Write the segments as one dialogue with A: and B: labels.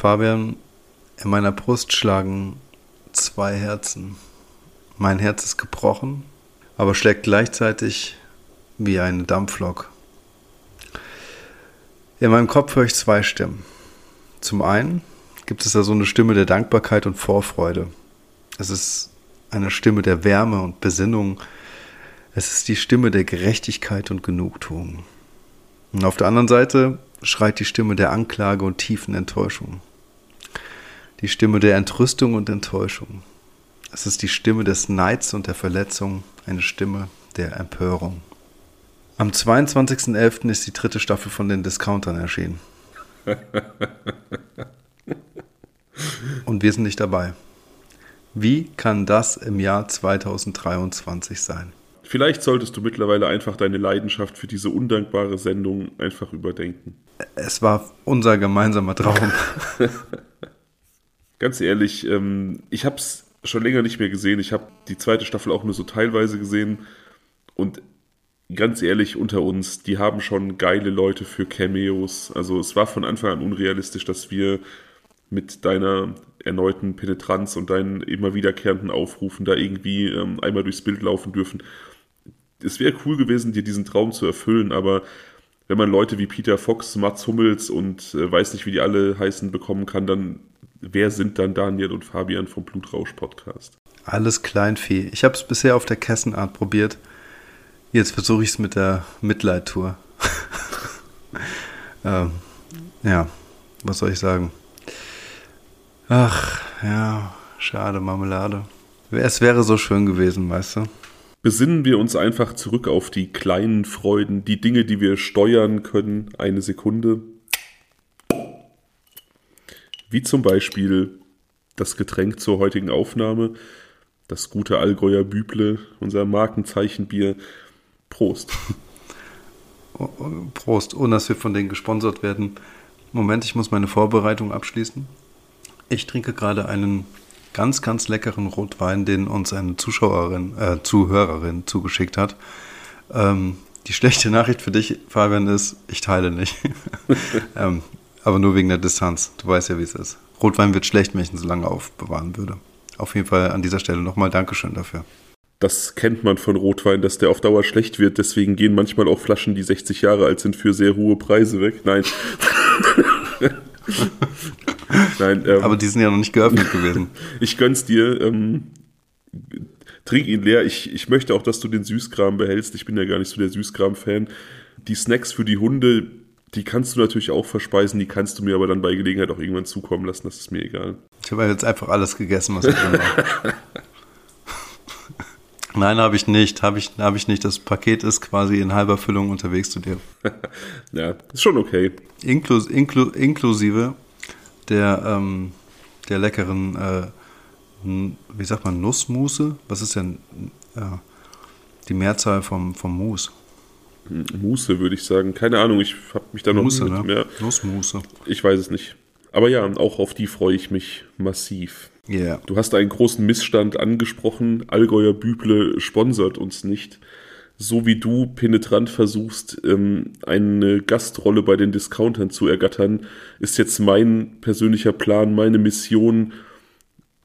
A: Fabian, in meiner Brust schlagen zwei Herzen. Mein Herz ist gebrochen, aber schlägt gleichzeitig wie eine Dampflok. In meinem Kopf höre ich zwei Stimmen. Zum einen gibt es da so eine Stimme der Dankbarkeit und Vorfreude. Es ist eine Stimme der Wärme und Besinnung. Es ist die Stimme der Gerechtigkeit und Genugtuung. Und auf der anderen Seite schreit die Stimme der Anklage und tiefen Enttäuschung. Die Stimme der Entrüstung und Enttäuschung. Es ist die Stimme des Neids und der Verletzung, eine Stimme der Empörung. Am 22.11. ist die dritte Staffel von den Discountern erschienen. Und wir sind nicht dabei. Wie kann das im Jahr 2023 sein?
B: Vielleicht solltest du mittlerweile einfach deine Leidenschaft für diese undankbare Sendung einfach überdenken.
A: Es war unser gemeinsamer Traum.
B: Ganz ehrlich, ähm, ich habe es schon länger nicht mehr gesehen. Ich habe die zweite Staffel auch nur so teilweise gesehen. Und ganz ehrlich unter uns, die haben schon geile Leute für Cameos. Also es war von Anfang an unrealistisch, dass wir mit deiner erneuten Penetranz und deinen immer wiederkehrenden Aufrufen da irgendwie ähm, einmal durchs Bild laufen dürfen. Es wäre cool gewesen, dir diesen Traum zu erfüllen, aber wenn man Leute wie Peter Fox, Mats Hummels und äh, weiß nicht, wie die alle heißen, bekommen kann, dann wer sind dann Daniel und Fabian vom Blutrausch Podcast?
A: Alles Kleinvieh. Ich habe es bisher auf der Kessenart probiert. Jetzt versuche ich es mit der Mitleid-Tour. ähm, ja, was soll ich sagen? Ach, ja, schade, Marmelade. Es wäre so schön gewesen, weißt du?
B: Besinnen wir uns einfach zurück auf die kleinen Freuden, die Dinge, die wir steuern können. Eine Sekunde. Wie zum Beispiel das Getränk zur heutigen Aufnahme, das gute Allgäuer Büble, unser Markenzeichenbier, Prost.
A: Prost, ohne dass wir von denen gesponsert werden. Moment, ich muss meine Vorbereitung abschließen. Ich trinke gerade einen ganz, ganz leckeren Rotwein, den uns eine Zuschauerin, äh, Zuhörerin zugeschickt hat. Ähm, die schlechte Nachricht für dich, Fabian, ist, ich teile nicht. ähm, aber nur wegen der Distanz. Du weißt ja, wie es ist. Rotwein wird schlecht, wenn ich ihn so lange aufbewahren würde. Auf jeden Fall an dieser Stelle nochmal Dankeschön dafür.
B: Das kennt man von Rotwein, dass der auf Dauer schlecht wird. Deswegen gehen manchmal auch Flaschen, die 60 Jahre alt sind, für sehr hohe Preise weg. Nein.
A: Nein ähm, Aber die sind ja noch nicht geöffnet gewesen.
B: ich gönn's dir. Ähm, trink ihn leer. Ich, ich möchte auch, dass du den Süßkram behältst. Ich bin ja gar nicht so der Süßkram-Fan. Die Snacks für die Hunde, die kannst du natürlich auch verspeisen. Die kannst du mir aber dann bei Gelegenheit auch irgendwann zukommen lassen. Das ist mir egal.
A: Ich habe jetzt einfach alles gegessen, was drin war. Nein, habe ich nicht. Habe ich, hab ich nicht. Das Paket ist quasi in halber Füllung unterwegs zu dir.
B: ja, ist schon okay.
A: Inklus, inklu, inklusive der, ähm, der leckeren, äh, wie sagt man, Nussmuße? Was ist denn äh, die Mehrzahl vom, vom Mus?
B: Muße, würde ich sagen. Keine Ahnung, ich habe mich da noch
A: Muße,
B: nicht
A: ne?
B: mehr.
A: Nussmuße.
B: Ich weiß es nicht. Aber ja, auch auf die freue ich mich massiv.
A: Yeah.
B: Du hast einen großen Missstand angesprochen. Allgäuer Büble sponsert uns nicht. So wie du penetrant versuchst, ähm, eine Gastrolle bei den Discountern zu ergattern, ist jetzt mein persönlicher Plan, meine Mission,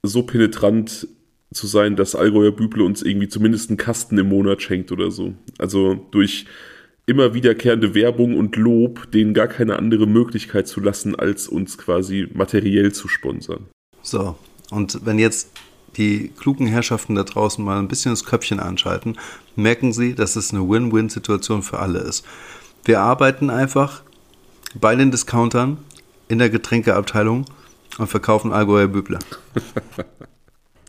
B: so penetrant zu sein, dass Allgäuer Büble uns irgendwie zumindest einen Kasten im Monat schenkt oder so. Also durch immer wiederkehrende Werbung und Lob, denen gar keine andere Möglichkeit zu lassen, als uns quasi materiell zu sponsern.
A: So, und wenn jetzt die klugen Herrschaften da draußen mal ein bisschen das Köpfchen anschalten, merken sie, dass es eine Win-Win-Situation für alle ist. Wir arbeiten einfach bei den Discountern in der Getränkeabteilung und verkaufen Allgäuer Büble.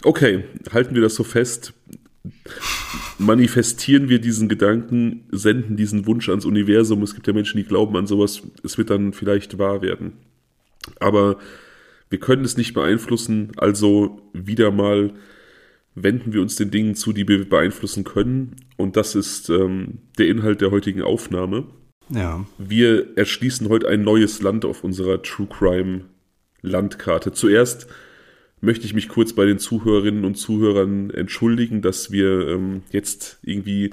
B: Okay, halten wir das so fest. Manifestieren wir diesen Gedanken, senden diesen Wunsch ans Universum. Es gibt ja Menschen, die glauben an sowas. Es wird dann vielleicht wahr werden. Aber wir können es nicht beeinflussen, also wieder mal wenden wir uns den Dingen zu, die wir beeinflussen können. Und das ist ähm, der Inhalt der heutigen Aufnahme.
A: Ja.
B: Wir erschließen heute ein neues Land auf unserer True Crime Landkarte. Zuerst möchte ich mich kurz bei den Zuhörerinnen und Zuhörern entschuldigen, dass wir ähm, jetzt irgendwie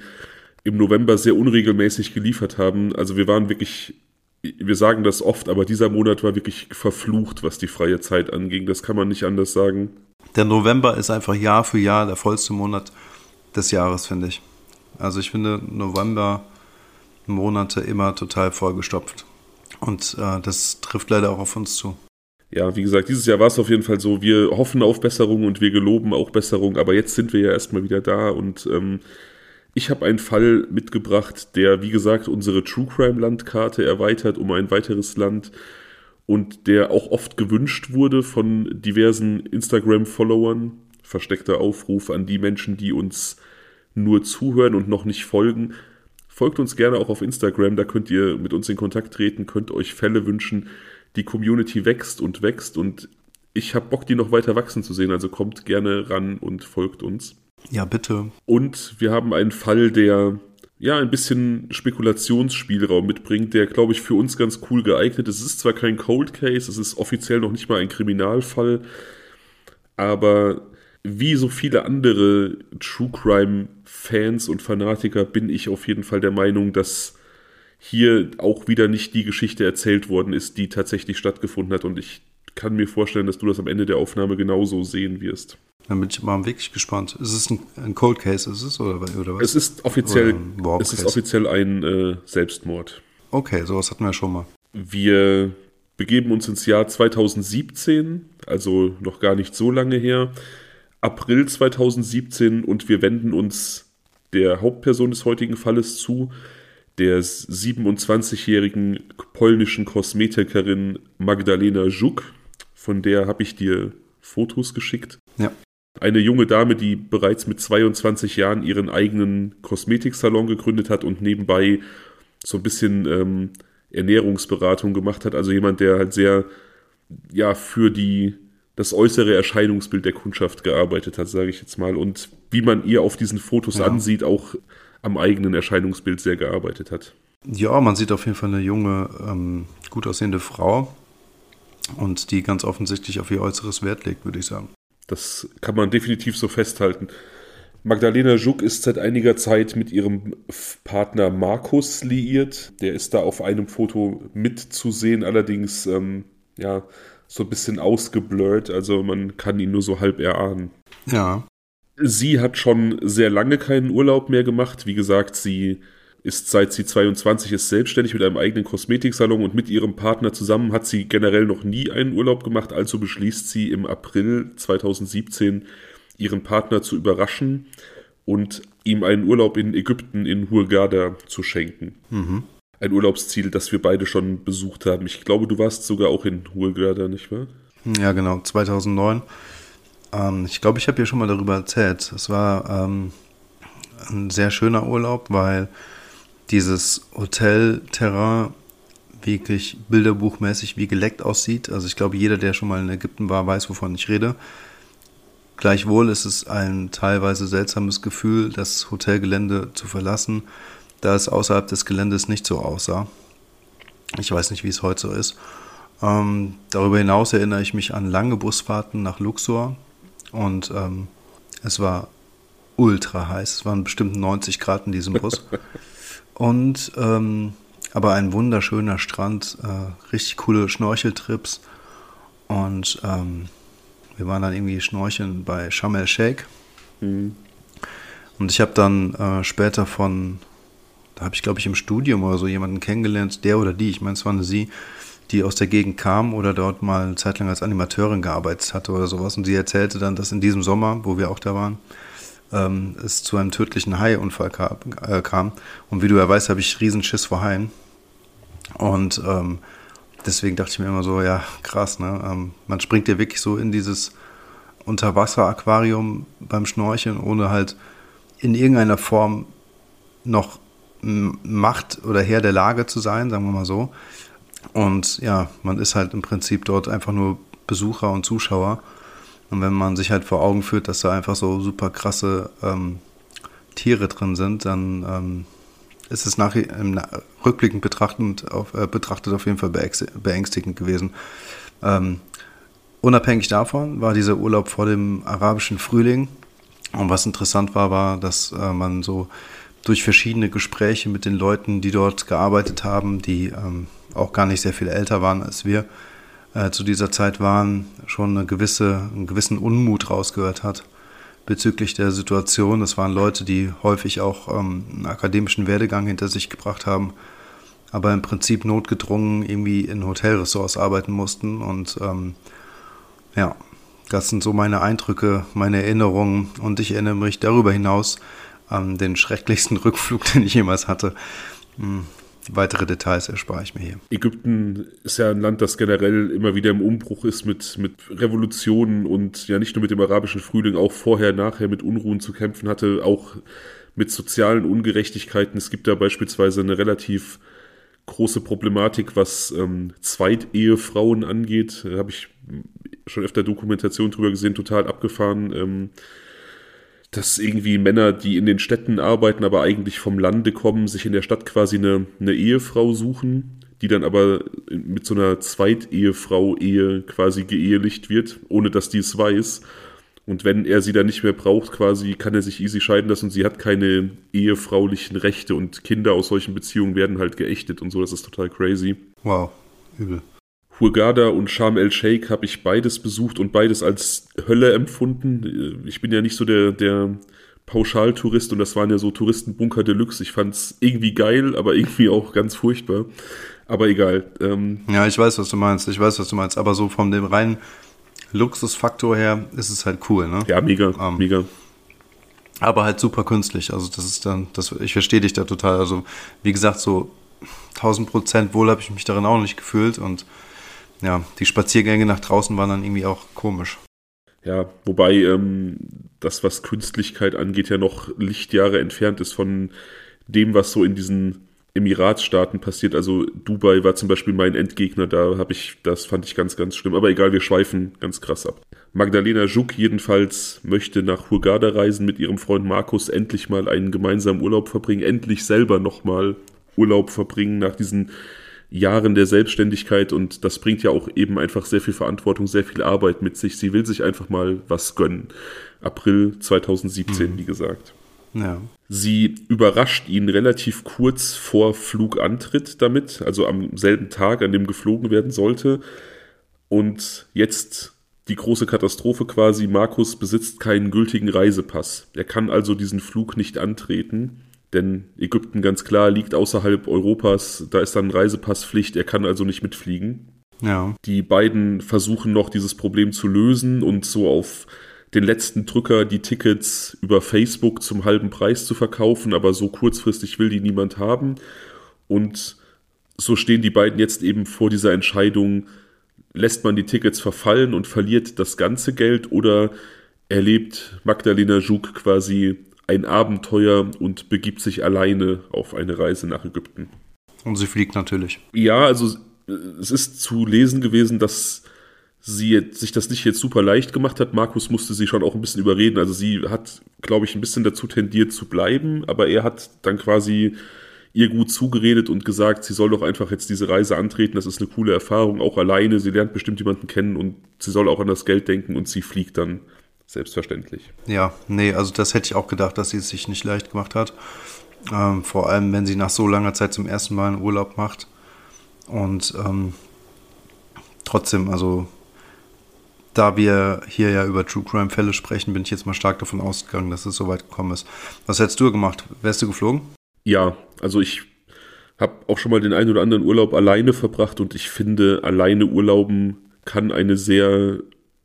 B: im November sehr unregelmäßig geliefert haben. Also wir waren wirklich wir sagen das oft, aber dieser Monat war wirklich verflucht, was die freie Zeit anging. Das kann man nicht anders sagen.
A: Der November ist einfach Jahr für Jahr der vollste Monat des Jahres, finde ich. Also ich finde November-Monate immer total vollgestopft. Und äh, das trifft leider auch auf uns zu.
B: Ja, wie gesagt, dieses Jahr war es auf jeden Fall so. Wir hoffen auf Besserung und wir geloben auch Besserung, aber jetzt sind wir ja erstmal wieder da und ähm, ich habe einen Fall mitgebracht, der, wie gesagt, unsere True Crime Landkarte erweitert um ein weiteres Land und der auch oft gewünscht wurde von diversen Instagram-Followern. Versteckter Aufruf an die Menschen, die uns nur zuhören und noch nicht folgen. Folgt uns gerne auch auf Instagram, da könnt ihr mit uns in Kontakt treten, könnt euch Fälle wünschen. Die Community wächst und wächst und ich habe Bock, die noch weiter wachsen zu sehen, also kommt gerne ran und folgt uns.
A: Ja, bitte.
B: Und wir haben einen Fall, der ja ein bisschen Spekulationsspielraum mitbringt, der, glaube ich, für uns ganz cool geeignet ist. Es ist zwar kein Cold Case, es ist offiziell noch nicht mal ein Kriminalfall, aber wie so viele andere True Crime Fans und Fanatiker bin ich auf jeden Fall der Meinung, dass hier auch wieder nicht die Geschichte erzählt worden ist, die tatsächlich stattgefunden hat. Und ich kann mir vorstellen, dass du das am Ende der Aufnahme genauso sehen wirst.
A: Dann bin ich mal wirklich gespannt. Ist es ein, ein Cold Case, ist es oder, oder was?
B: Es ist offiziell, es ist offiziell ein äh, Selbstmord.
A: Okay, sowas hatten wir schon mal.
B: Wir begeben uns ins Jahr 2017, also noch gar nicht so lange her. April 2017 und wir wenden uns der Hauptperson des heutigen Falles zu, der 27-jährigen polnischen Kosmetikerin Magdalena Żuk. Von der habe ich dir Fotos geschickt.
A: Ja.
B: Eine junge Dame, die bereits mit 22 Jahren ihren eigenen Kosmetiksalon gegründet hat und nebenbei so ein bisschen ähm, Ernährungsberatung gemacht hat. Also jemand, der halt sehr ja für die das äußere Erscheinungsbild der Kundschaft gearbeitet hat, sage ich jetzt mal. Und wie man ihr auf diesen Fotos ja. ansieht, auch am eigenen Erscheinungsbild sehr gearbeitet hat.
A: Ja, man sieht auf jeden Fall eine junge, ähm, gut aussehende Frau und die ganz offensichtlich auf ihr äußeres Wert legt, würde ich sagen.
B: Das kann man definitiv so festhalten. Magdalena Żuk ist seit einiger Zeit mit ihrem Partner Markus liiert. Der ist da auf einem Foto mitzusehen, allerdings ähm, ja, so ein bisschen ausgeblurrt, also man kann ihn nur so halb erahnen.
A: Ja.
B: Sie hat schon sehr lange keinen Urlaub mehr gemacht. Wie gesagt, sie ist seit sie 22 ist selbstständig mit einem eigenen Kosmetiksalon und mit ihrem Partner zusammen hat sie generell noch nie einen Urlaub gemacht. Also beschließt sie im April 2017 ihren Partner zu überraschen und ihm einen Urlaub in Ägypten in Hurghada zu schenken. Mhm ein Urlaubsziel, das wir beide schon besucht haben. Ich glaube, du warst sogar auch in Hurghada, nicht wahr?
A: Ja, genau, 2009. Ähm, ich glaube, ich habe hier schon mal darüber erzählt. Es war ähm, ein sehr schöner Urlaub, weil dieses Hotelterrain wirklich bilderbuchmäßig wie geleckt aussieht. Also ich glaube, jeder, der schon mal in Ägypten war, weiß, wovon ich rede. Gleichwohl ist es ein teilweise seltsames Gefühl, das Hotelgelände zu verlassen da es außerhalb des Geländes nicht so aussah. Ich weiß nicht, wie es heute so ist. Ähm, darüber hinaus erinnere ich mich an lange Busfahrten nach Luxor und ähm, es war ultra heiß. Es waren bestimmt 90 Grad in diesem Bus. und ähm, aber ein wunderschöner Strand, äh, richtig coole Schnorcheltrips und ähm, wir waren dann irgendwie schnorcheln bei Sharm el Sheikh. Mhm. Und ich habe dann äh, später von da habe ich, glaube ich, im Studium oder so jemanden kennengelernt, der oder die, ich meine, es war eine sie, die aus der Gegend kam oder dort mal eine Zeit lang als Animateurin gearbeitet hatte oder sowas. Und sie erzählte dann, dass in diesem Sommer, wo wir auch da waren, ähm, es zu einem tödlichen Haiunfall kam, äh, kam. Und wie du ja weißt, habe ich riesen Schiss vor Haien. Und ähm, deswegen dachte ich mir immer so, ja, krass, ne? Ähm, man springt ja wirklich so in dieses Unterwasser-Aquarium beim Schnorcheln, ohne halt in irgendeiner Form noch Macht oder Herr der Lage zu sein, sagen wir mal so. Und ja, man ist halt im Prinzip dort einfach nur Besucher und Zuschauer. Und wenn man sich halt vor Augen führt, dass da einfach so super krasse ähm, Tiere drin sind, dann ähm, ist es nach, im rückblickend betrachtend auf, äh, betrachtet auf jeden Fall beängstigend gewesen. Ähm, unabhängig davon war dieser Urlaub vor dem arabischen Frühling. Und was interessant war, war, dass äh, man so durch verschiedene Gespräche mit den Leuten, die dort gearbeitet haben, die ähm, auch gar nicht sehr viel älter waren als wir, äh, zu dieser Zeit waren, schon eine gewisse, einen gewissen Unmut rausgehört hat bezüglich der Situation. Das waren Leute, die häufig auch ähm, einen akademischen Werdegang hinter sich gebracht haben, aber im Prinzip notgedrungen irgendwie in Hotelressorts arbeiten mussten. Und ähm, ja, das sind so meine Eindrücke, meine Erinnerungen. Und ich erinnere mich darüber hinaus an den schrecklichsten Rückflug, den ich jemals hatte. Weitere Details erspare ich mir hier.
B: Ägypten ist ja ein Land, das generell immer wieder im Umbruch ist mit, mit Revolutionen und ja nicht nur mit dem arabischen Frühling, auch vorher, nachher mit Unruhen zu kämpfen hatte, auch mit sozialen Ungerechtigkeiten. Es gibt da beispielsweise eine relativ große Problematik, was ähm, Zweitehefrauen angeht. Da habe ich schon öfter Dokumentation drüber gesehen, total abgefahren. Ähm, dass irgendwie Männer, die in den Städten arbeiten, aber eigentlich vom Lande kommen, sich in der Stadt quasi eine, eine Ehefrau suchen, die dann aber mit so einer Zweitehefrau-Ehe quasi geehelicht wird, ohne dass die es weiß. Und wenn er sie dann nicht mehr braucht, quasi, kann er sich easy scheiden lassen und sie hat keine ehefraulichen Rechte und Kinder aus solchen Beziehungen werden halt geächtet und so. Das ist total crazy.
A: Wow, übel.
B: Hurghada und Sharm el-Sheikh habe ich beides besucht und beides als Hölle empfunden. Ich bin ja nicht so der, der Pauschaltourist und das waren ja so Touristenbunker Deluxe. Ich fand es irgendwie geil, aber irgendwie auch ganz furchtbar. Aber egal.
A: Ähm, ja, ich weiß, was du meinst. Ich weiß, was du meinst. Aber so von dem reinen Luxusfaktor her ist es halt cool, ne?
B: Ja, mega, ähm, mega.
A: Aber halt super künstlich. Also das ist dann, das, ich verstehe dich da total. Also wie gesagt, so 1000 Prozent wohl habe ich mich darin auch nicht gefühlt und ja, die Spaziergänge nach draußen waren dann irgendwie auch komisch.
B: Ja, wobei ähm, das, was Künstlichkeit angeht, ja noch Lichtjahre entfernt ist von dem, was so in diesen Emiratsstaaten passiert. Also Dubai war zum Beispiel mein Endgegner, da habe ich, das fand ich ganz, ganz schlimm. Aber egal, wir schweifen ganz krass ab. Magdalena Juk jedenfalls möchte nach Hurghada reisen mit ihrem Freund Markus, endlich mal einen gemeinsamen Urlaub verbringen, endlich selber nochmal Urlaub verbringen nach diesen Jahren der Selbstständigkeit und das bringt ja auch eben einfach sehr viel Verantwortung, sehr viel Arbeit mit sich. Sie will sich einfach mal was gönnen. April 2017, mhm. wie gesagt. Ja. Sie überrascht ihn relativ kurz vor Flugantritt damit, also am selben Tag, an dem geflogen werden sollte. Und jetzt die große Katastrophe quasi, Markus besitzt keinen gültigen Reisepass. Er kann also diesen Flug nicht antreten. Denn Ägypten ganz klar liegt außerhalb Europas, da ist dann Reisepasspflicht, er kann also nicht mitfliegen. Ja. Die beiden versuchen noch dieses Problem zu lösen und so auf den letzten Drücker die Tickets über Facebook zum halben Preis zu verkaufen, aber so kurzfristig will die niemand haben. Und so stehen die beiden jetzt eben vor dieser Entscheidung, lässt man die Tickets verfallen und verliert das ganze Geld oder erlebt Magdalena Juk quasi ein Abenteuer und begibt sich alleine auf eine Reise nach Ägypten.
A: Und sie fliegt natürlich.
B: Ja, also es ist zu lesen gewesen, dass sie sich das nicht jetzt super leicht gemacht hat. Markus musste sie schon auch ein bisschen überreden. Also sie hat, glaube ich, ein bisschen dazu tendiert zu bleiben, aber er hat dann quasi ihr gut zugeredet und gesagt, sie soll doch einfach jetzt diese Reise antreten. Das ist eine coole Erfahrung, auch alleine. Sie lernt bestimmt jemanden kennen und sie soll auch an das Geld denken und sie fliegt dann selbstverständlich.
A: Ja, nee, also das hätte ich auch gedacht, dass sie es sich nicht leicht gemacht hat. Ähm, vor allem, wenn sie nach so langer Zeit zum ersten Mal einen Urlaub macht. Und ähm, trotzdem, also da wir hier ja über True Crime Fälle sprechen, bin ich jetzt mal stark davon ausgegangen, dass es so weit gekommen ist. Was hättest du gemacht? Wärst du geflogen?
B: Ja, also ich habe auch schon mal den einen oder anderen Urlaub alleine verbracht und ich finde, alleine Urlauben kann eine sehr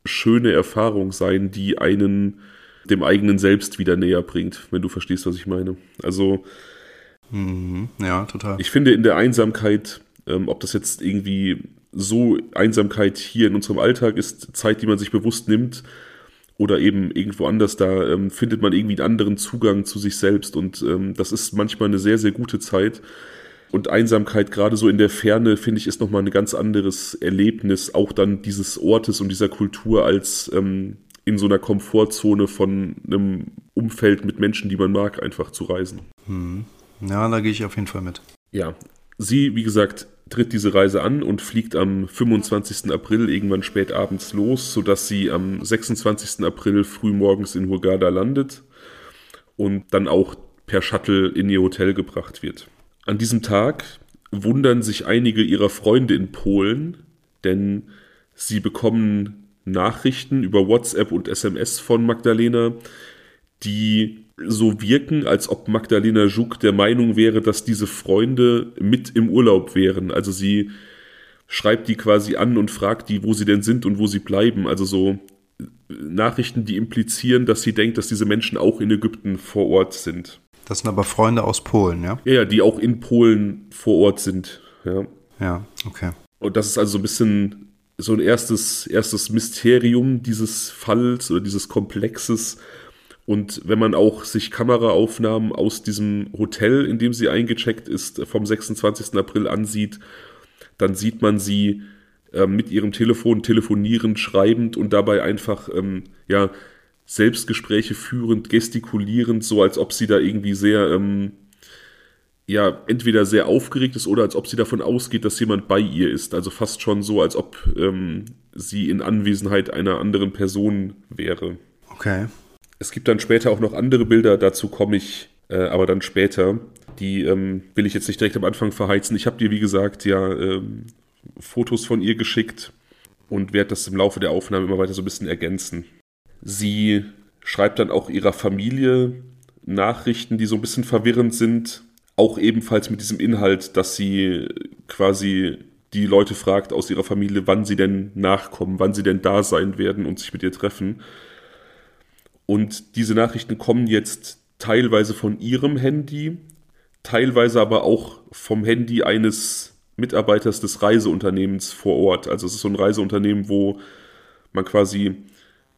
B: schöne Erfahrung sein, die einen dem eigenen Selbst wieder näher bringt, wenn du verstehst, was ich meine. Also,
A: mhm. ja, total.
B: Ich finde in der Einsamkeit, ähm, ob das jetzt irgendwie so Einsamkeit hier in unserem Alltag ist, Zeit, die man sich bewusst nimmt, oder eben irgendwo anders, da ähm, findet man irgendwie einen anderen Zugang zu sich selbst und ähm, das ist manchmal eine sehr, sehr gute Zeit. Und Einsamkeit, gerade so in der Ferne, finde ich, ist nochmal ein ganz anderes Erlebnis, auch dann dieses Ortes und dieser Kultur, als ähm, in so einer Komfortzone von einem Umfeld mit Menschen, die man mag, einfach zu reisen.
A: Hm. Ja, da gehe ich auf jeden Fall mit.
B: Ja, sie, wie gesagt, tritt diese Reise an und fliegt am 25. April irgendwann spät abends los, sodass sie am 26. April frühmorgens in Hurghada landet und dann auch per Shuttle in ihr Hotel gebracht wird. An diesem Tag wundern sich einige ihrer Freunde in Polen, denn sie bekommen Nachrichten über WhatsApp und SMS von Magdalena, die so wirken, als ob Magdalena Żuk der Meinung wäre, dass diese Freunde mit im Urlaub wären. Also sie schreibt die quasi an und fragt die, wo sie denn sind und wo sie bleiben. Also so Nachrichten, die implizieren, dass sie denkt, dass diese Menschen auch in Ägypten vor Ort sind.
A: Das sind aber Freunde aus Polen, ja?
B: Ja, ja, die auch in Polen vor Ort sind. Ja,
A: ja okay.
B: Und das ist also so ein bisschen so ein erstes, erstes Mysterium dieses Falls oder dieses Komplexes. Und wenn man auch sich Kameraaufnahmen aus diesem Hotel, in dem sie eingecheckt ist, vom 26. April ansieht, dann sieht man sie äh, mit ihrem Telefon telefonierend, schreibend und dabei einfach ähm, ja Selbstgespräche führend, gestikulierend, so als ob sie da irgendwie sehr ähm, ja entweder sehr aufgeregt ist oder als ob sie davon ausgeht, dass jemand bei ihr ist. Also fast schon so, als ob ähm, sie in Anwesenheit einer anderen Person wäre.
A: Okay.
B: Es gibt dann später auch noch andere Bilder, dazu komme ich äh, aber dann später. Die ähm, will ich jetzt nicht direkt am Anfang verheizen. Ich habe dir, wie gesagt, ja ähm, Fotos von ihr geschickt und werde das im Laufe der Aufnahme immer weiter so ein bisschen ergänzen. Sie schreibt dann auch ihrer Familie Nachrichten, die so ein bisschen verwirrend sind. Auch ebenfalls mit diesem Inhalt, dass sie quasi die Leute fragt aus ihrer Familie, wann sie denn nachkommen, wann sie denn da sein werden und sich mit ihr treffen. Und diese Nachrichten kommen jetzt teilweise von ihrem Handy, teilweise aber auch vom Handy eines Mitarbeiters des Reiseunternehmens vor Ort. Also es ist so ein Reiseunternehmen, wo man quasi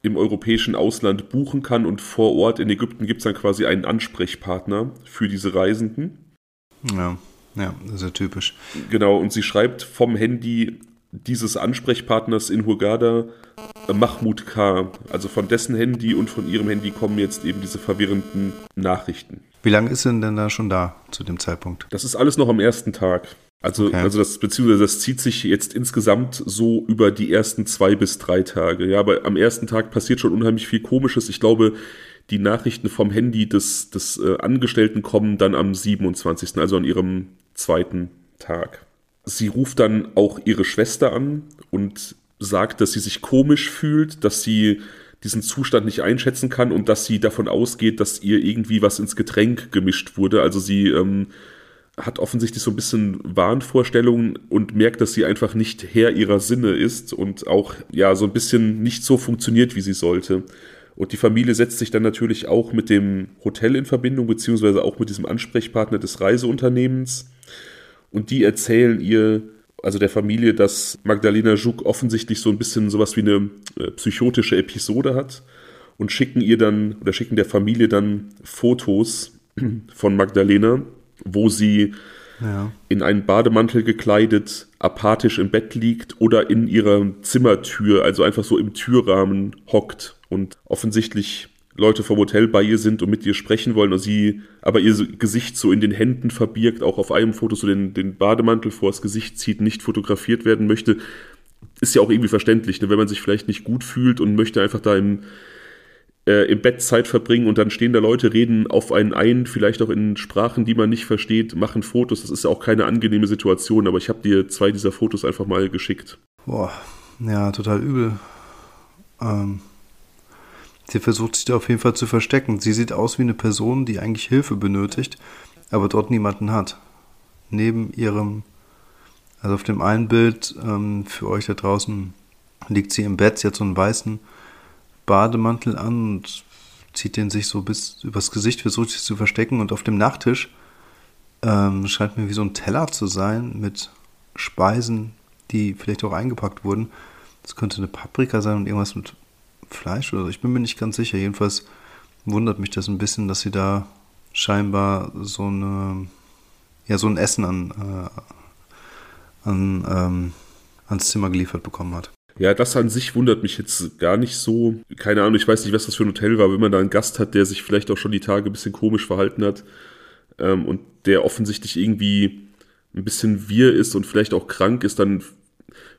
B: im europäischen Ausland buchen kann und vor Ort in Ägypten gibt es dann quasi einen Ansprechpartner für diese Reisenden.
A: Ja, ja, sehr typisch.
B: Genau, und sie schreibt vom Handy dieses Ansprechpartners in Hurghada äh, Mahmoud K. Also von dessen Handy und von ihrem Handy kommen jetzt eben diese verwirrenden Nachrichten.
A: Wie lange ist sie denn da schon da zu dem Zeitpunkt?
B: Das ist alles noch am ersten Tag. Also, okay. also das, beziehungsweise das zieht sich jetzt insgesamt so über die ersten zwei bis drei Tage. Ja, aber am ersten Tag passiert schon unheimlich viel Komisches. Ich glaube, die Nachrichten vom Handy des, des äh, Angestellten kommen dann am 27., also an ihrem zweiten Tag. Sie ruft dann auch ihre Schwester an und sagt, dass sie sich komisch fühlt, dass sie diesen Zustand nicht einschätzen kann und dass sie davon ausgeht, dass ihr irgendwie was ins Getränk gemischt wurde. Also sie ähm, hat offensichtlich so ein bisschen Wahnvorstellungen und merkt, dass sie einfach nicht Herr ihrer Sinne ist und auch ja so ein bisschen nicht so funktioniert, wie sie sollte. Und die Familie setzt sich dann natürlich auch mit dem Hotel in Verbindung, beziehungsweise auch mit diesem Ansprechpartner des Reiseunternehmens. Und die erzählen ihr, also der Familie, dass Magdalena Żuk offensichtlich so ein bisschen sowas wie eine äh, psychotische Episode hat und schicken ihr dann oder schicken der Familie dann Fotos von Magdalena, wo sie ja. in einen Bademantel gekleidet, apathisch im Bett liegt oder in ihrer Zimmertür, also einfach so im Türrahmen hockt und offensichtlich Leute vom Hotel bei ihr sind und mit ihr sprechen wollen und sie aber ihr Gesicht so in den Händen verbirgt, auch auf einem Foto so den, den Bademantel vor das Gesicht zieht, nicht fotografiert werden möchte, ist ja auch irgendwie verständlich, ne? wenn man sich vielleicht nicht gut fühlt und möchte einfach da im, äh, im Bett Zeit verbringen und dann stehen da Leute, reden auf einen ein, vielleicht auch in Sprachen, die man nicht versteht, machen Fotos. Das ist ja auch keine angenehme Situation, aber ich habe dir zwei dieser Fotos einfach mal geschickt.
A: Boah, ja, total übel. Ähm, Sie versucht sich da auf jeden Fall zu verstecken. Sie sieht aus wie eine Person, die eigentlich Hilfe benötigt, aber dort niemanden hat. Neben ihrem, also auf dem einen Bild ähm, für euch da draußen liegt sie im Bett, sie hat so einen weißen Bademantel an und zieht den sich so bis übers Gesicht, versucht sich zu verstecken und auf dem Nachttisch ähm, scheint mir wie so ein Teller zu sein mit Speisen, die vielleicht auch eingepackt wurden. Das könnte eine Paprika sein und irgendwas mit Fleisch oder so. Ich bin mir nicht ganz sicher. Jedenfalls wundert mich das ein bisschen, dass sie da scheinbar so eine, ja, so ein Essen an, äh, an, ähm, ans Zimmer geliefert bekommen hat.
B: Ja, das an sich wundert mich jetzt gar nicht so. Keine Ahnung, ich weiß nicht, was das für ein Hotel war, wenn man da einen Gast hat, der sich vielleicht auch schon die Tage ein bisschen komisch verhalten hat ähm, und der offensichtlich irgendwie ein bisschen wir ist und vielleicht auch krank ist, dann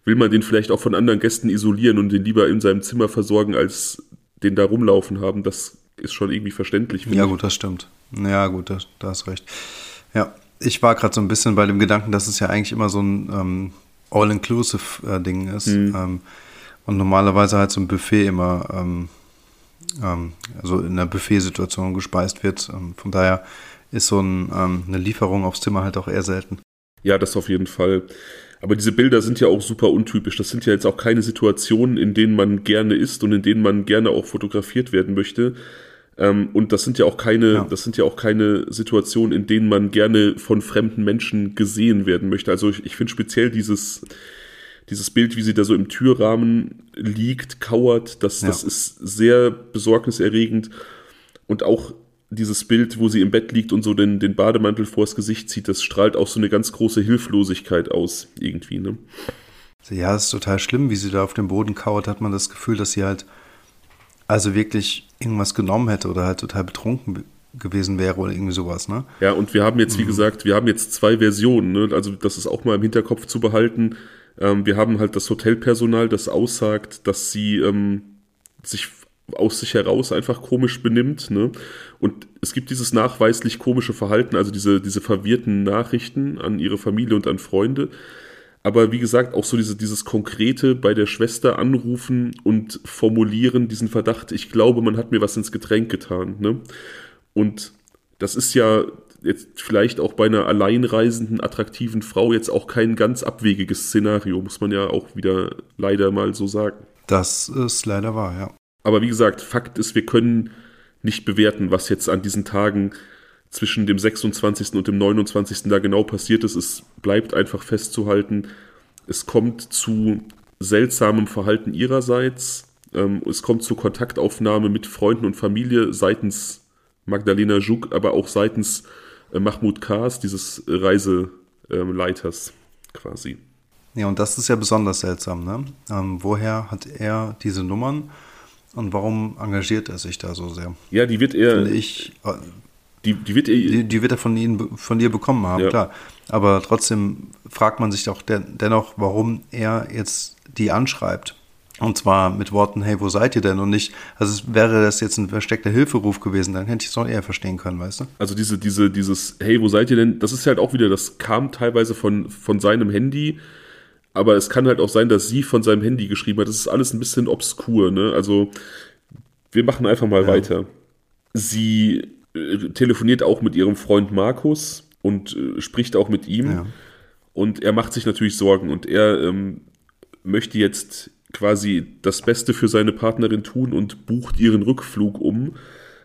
B: will man den vielleicht auch von anderen Gästen isolieren und den lieber in seinem Zimmer versorgen, als den da rumlaufen haben. Das ist schon irgendwie verständlich.
A: Ja, gut, das stimmt. Ja, gut, da, da hast recht. Ja, ich war gerade so ein bisschen bei dem Gedanken, dass es ja eigentlich immer so ein ähm, All-Inclusive-Ding ist. Mhm. Ähm, und normalerweise halt so ein Buffet immer, ähm, ähm, also in einer Buffet-Situation gespeist wird. Ähm, von daher ist so ein, ähm, eine Lieferung aufs Zimmer halt auch eher selten.
B: Ja, das auf jeden Fall. Aber diese Bilder sind ja auch super untypisch. Das sind ja jetzt auch keine Situationen, in denen man gerne ist und in denen man gerne auch fotografiert werden möchte. Ähm, und das sind ja auch keine, ja. das sind ja auch keine Situationen, in denen man gerne von fremden Menschen gesehen werden möchte. Also ich, ich finde speziell dieses, dieses Bild, wie sie da so im Türrahmen liegt, kauert, das, ja. das ist sehr besorgniserregend. Und auch dieses Bild, wo sie im Bett liegt und so den, den Bademantel vors Gesicht zieht, das strahlt auch so eine ganz große Hilflosigkeit aus, irgendwie, ne?
A: Ja, es ist total schlimm, wie sie da auf dem Boden kauert, hat man das Gefühl, dass sie halt also wirklich irgendwas genommen hätte oder halt total betrunken gewesen wäre oder irgendwie sowas, ne?
B: Ja, und wir haben jetzt, wie mhm. gesagt, wir haben jetzt zwei Versionen, ne? Also das ist auch mal im Hinterkopf zu behalten. Ähm, wir haben halt das Hotelpersonal, das aussagt, dass sie ähm, sich aus sich heraus einfach komisch benimmt. Ne? Und es gibt dieses nachweislich komische Verhalten, also diese, diese verwirrten Nachrichten an ihre Familie und an Freunde. Aber wie gesagt, auch so diese, dieses Konkrete bei der Schwester anrufen und formulieren, diesen Verdacht, ich glaube, man hat mir was ins Getränk getan. Ne? Und das ist ja jetzt vielleicht auch bei einer alleinreisenden, attraktiven Frau jetzt auch kein ganz abwegiges Szenario, muss man ja auch wieder leider mal so sagen.
A: Das ist leider wahr, ja.
B: Aber wie gesagt, Fakt ist, wir können nicht bewerten, was jetzt an diesen Tagen zwischen dem 26. und dem 29. da genau passiert ist. Es bleibt einfach festzuhalten, es kommt zu seltsamem Verhalten ihrerseits. Ähm, es kommt zur Kontaktaufnahme mit Freunden und Familie seitens Magdalena Juk, aber auch seitens äh, Mahmoud Kars, dieses Reiseleiters quasi.
A: Ja, und das ist ja besonders seltsam, ne? Ähm, woher hat er diese Nummern und warum engagiert er sich da so sehr?
B: Ja, die wird er.
A: Finde ich.
B: Die, die, wird er,
A: die, die, wird er von, Ihnen, von dir bekommen haben, ja. klar. Aber trotzdem fragt man sich doch dennoch, warum er jetzt die anschreibt. Und zwar mit Worten, hey, wo seid ihr denn? Und nicht, also wäre das jetzt ein versteckter Hilferuf gewesen, dann hätte ich es auch eher verstehen können, weißt du?
B: Also diese, diese, dieses, hey, wo seid ihr denn? Das ist halt auch wieder, das kam teilweise von, von seinem Handy, aber es kann halt auch sein, dass sie von seinem Handy geschrieben hat. Das ist alles ein bisschen obskur, ne? Also, wir machen einfach mal ja. weiter. Sie telefoniert auch mit ihrem Freund Markus und äh, spricht auch mit ihm. Ja. Und er macht sich natürlich Sorgen und er ähm, möchte jetzt quasi das Beste für seine Partnerin tun und bucht ihren Rückflug um,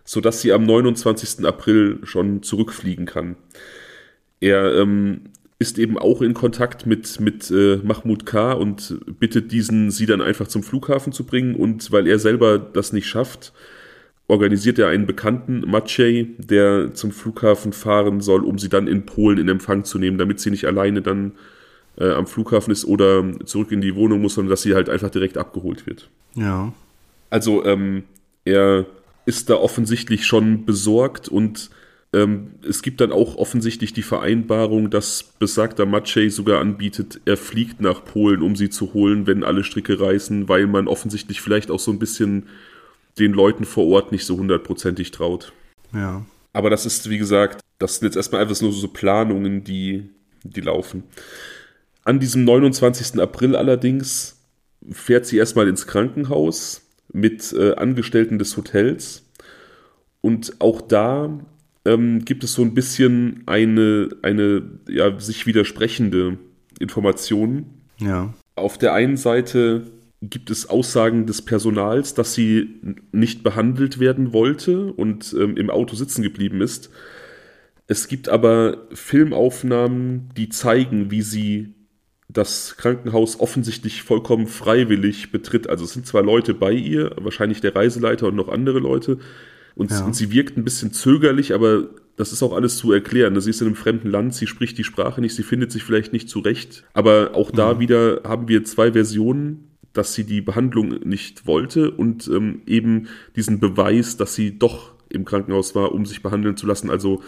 B: sodass sie am 29. April schon zurückfliegen kann. Er ähm, ist eben auch in Kontakt mit, mit äh, Mahmoud K. und bittet diesen, sie dann einfach zum Flughafen zu bringen. Und weil er selber das nicht schafft, organisiert er einen Bekannten, Maciej, der zum Flughafen fahren soll, um sie dann in Polen in Empfang zu nehmen, damit sie nicht alleine dann äh, am Flughafen ist oder zurück in die Wohnung muss, sondern dass sie halt einfach direkt abgeholt wird.
A: Ja.
B: Also ähm, er ist da offensichtlich schon besorgt und ähm, es gibt dann auch offensichtlich die Vereinbarung, dass besagter Maciej sogar anbietet, er fliegt nach Polen, um sie zu holen, wenn alle Stricke reißen, weil man offensichtlich vielleicht auch so ein bisschen den Leuten vor Ort nicht so hundertprozentig traut.
A: Ja.
B: Aber das ist, wie gesagt, das sind jetzt erstmal einfach nur so Planungen, die, die laufen. An diesem 29. April allerdings fährt sie erstmal ins Krankenhaus mit äh, Angestellten des Hotels. Und auch da ähm, gibt es so ein bisschen eine, eine ja, sich widersprechende Information.
A: Ja.
B: Auf der einen Seite gibt es Aussagen des Personals, dass sie nicht behandelt werden wollte und ähm, im Auto sitzen geblieben ist. Es gibt aber Filmaufnahmen, die zeigen, wie sie das Krankenhaus offensichtlich vollkommen freiwillig betritt. Also es sind zwar Leute bei ihr, wahrscheinlich der Reiseleiter und noch andere Leute. Und, ja. und sie wirkt ein bisschen zögerlich, aber das ist auch alles zu erklären. Sie ist in einem fremden Land, sie spricht die Sprache nicht, sie findet sich vielleicht nicht zurecht. Aber auch da mhm. wieder haben wir zwei Versionen, dass sie die Behandlung nicht wollte und ähm, eben diesen Beweis, dass sie doch im Krankenhaus war, um sich behandeln zu lassen. Also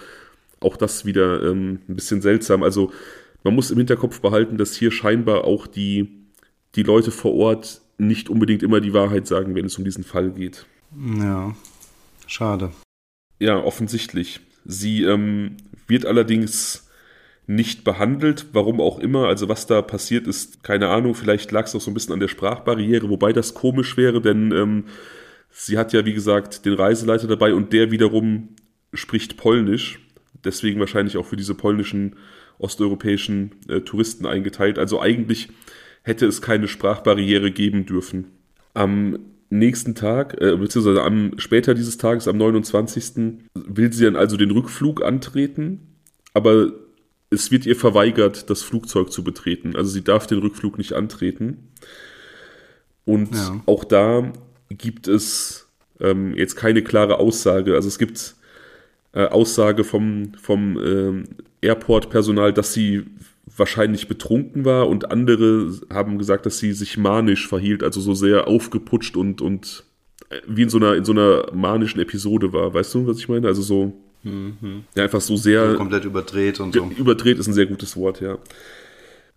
B: auch das wieder ähm, ein bisschen seltsam. Also man muss im Hinterkopf behalten, dass hier scheinbar auch die, die Leute vor Ort nicht unbedingt immer die Wahrheit sagen, wenn es um diesen Fall geht.
A: Ja, schade.
B: Ja, offensichtlich. Sie ähm, wird allerdings nicht behandelt, warum auch immer. Also was da passiert ist, keine Ahnung. Vielleicht lag es auch so ein bisschen an der Sprachbarriere, wobei das komisch wäre, denn ähm, sie hat ja, wie gesagt, den Reiseleiter dabei und der wiederum spricht Polnisch. Deswegen wahrscheinlich auch für diese polnischen, osteuropäischen äh, Touristen eingeteilt. Also eigentlich hätte es keine Sprachbarriere geben dürfen. Am nächsten Tag, äh, beziehungsweise am später dieses Tages, am 29. will sie dann also den Rückflug antreten, aber es wird ihr verweigert, das Flugzeug zu betreten. Also sie darf den Rückflug nicht antreten. Und ja. auch da gibt es ähm, jetzt keine klare Aussage. Also es gibt äh, Aussage vom, vom äh, Airport-Personal, dass sie wahrscheinlich betrunken war und andere haben gesagt, dass sie sich manisch verhielt, also so sehr aufgeputscht und, und äh, wie in so einer, in so einer manischen Episode war. Weißt du, was ich meine? Also so Mhm. Ja, einfach so sehr.
A: So komplett überdreht und so.
B: Überdreht ist ein sehr gutes Wort, ja.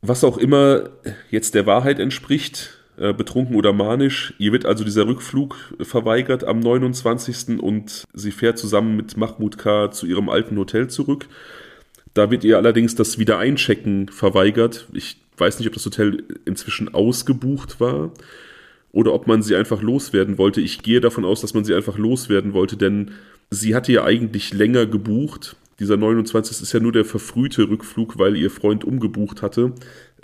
B: Was auch immer jetzt der Wahrheit entspricht, äh, betrunken oder manisch, ihr wird also dieser Rückflug verweigert am 29. und sie fährt zusammen mit Mahmoud K. zu ihrem alten Hotel zurück. Da wird ihr allerdings das Wiedereinchecken verweigert. Ich weiß nicht, ob das Hotel inzwischen ausgebucht war oder ob man sie einfach loswerden wollte. Ich gehe davon aus, dass man sie einfach loswerden wollte, denn sie hatte ja eigentlich länger gebucht. Dieser 29. ist ja nur der verfrühte Rückflug, weil ihr Freund umgebucht hatte.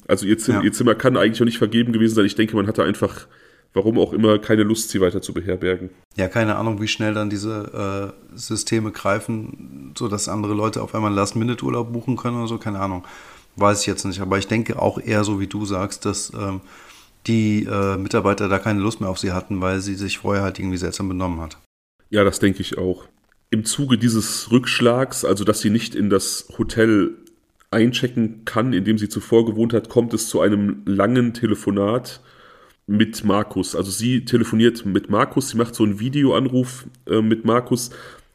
B: Also ihr Zimmer, ja. ihr Zimmer kann eigentlich auch nicht vergeben gewesen sein. Ich denke, man hatte einfach, warum auch immer, keine Lust, sie weiter zu beherbergen.
A: Ja, keine Ahnung, wie schnell dann diese äh, Systeme greifen, sodass andere Leute auf einmal einen Last-Minute-Urlaub buchen können oder so. Keine Ahnung. Weiß ich jetzt nicht. Aber ich denke auch eher so, wie du sagst, dass ähm, die äh, Mitarbeiter da keine Lust mehr auf sie hatten, weil sie sich vorher halt irgendwie seltsam benommen hat.
B: Ja, das denke ich auch im Zuge dieses Rückschlags, also dass sie nicht in das Hotel einchecken kann, in dem sie zuvor gewohnt hat, kommt es zu einem langen Telefonat mit Markus. Also sie telefoniert mit Markus, sie macht so einen Videoanruf äh, mit Markus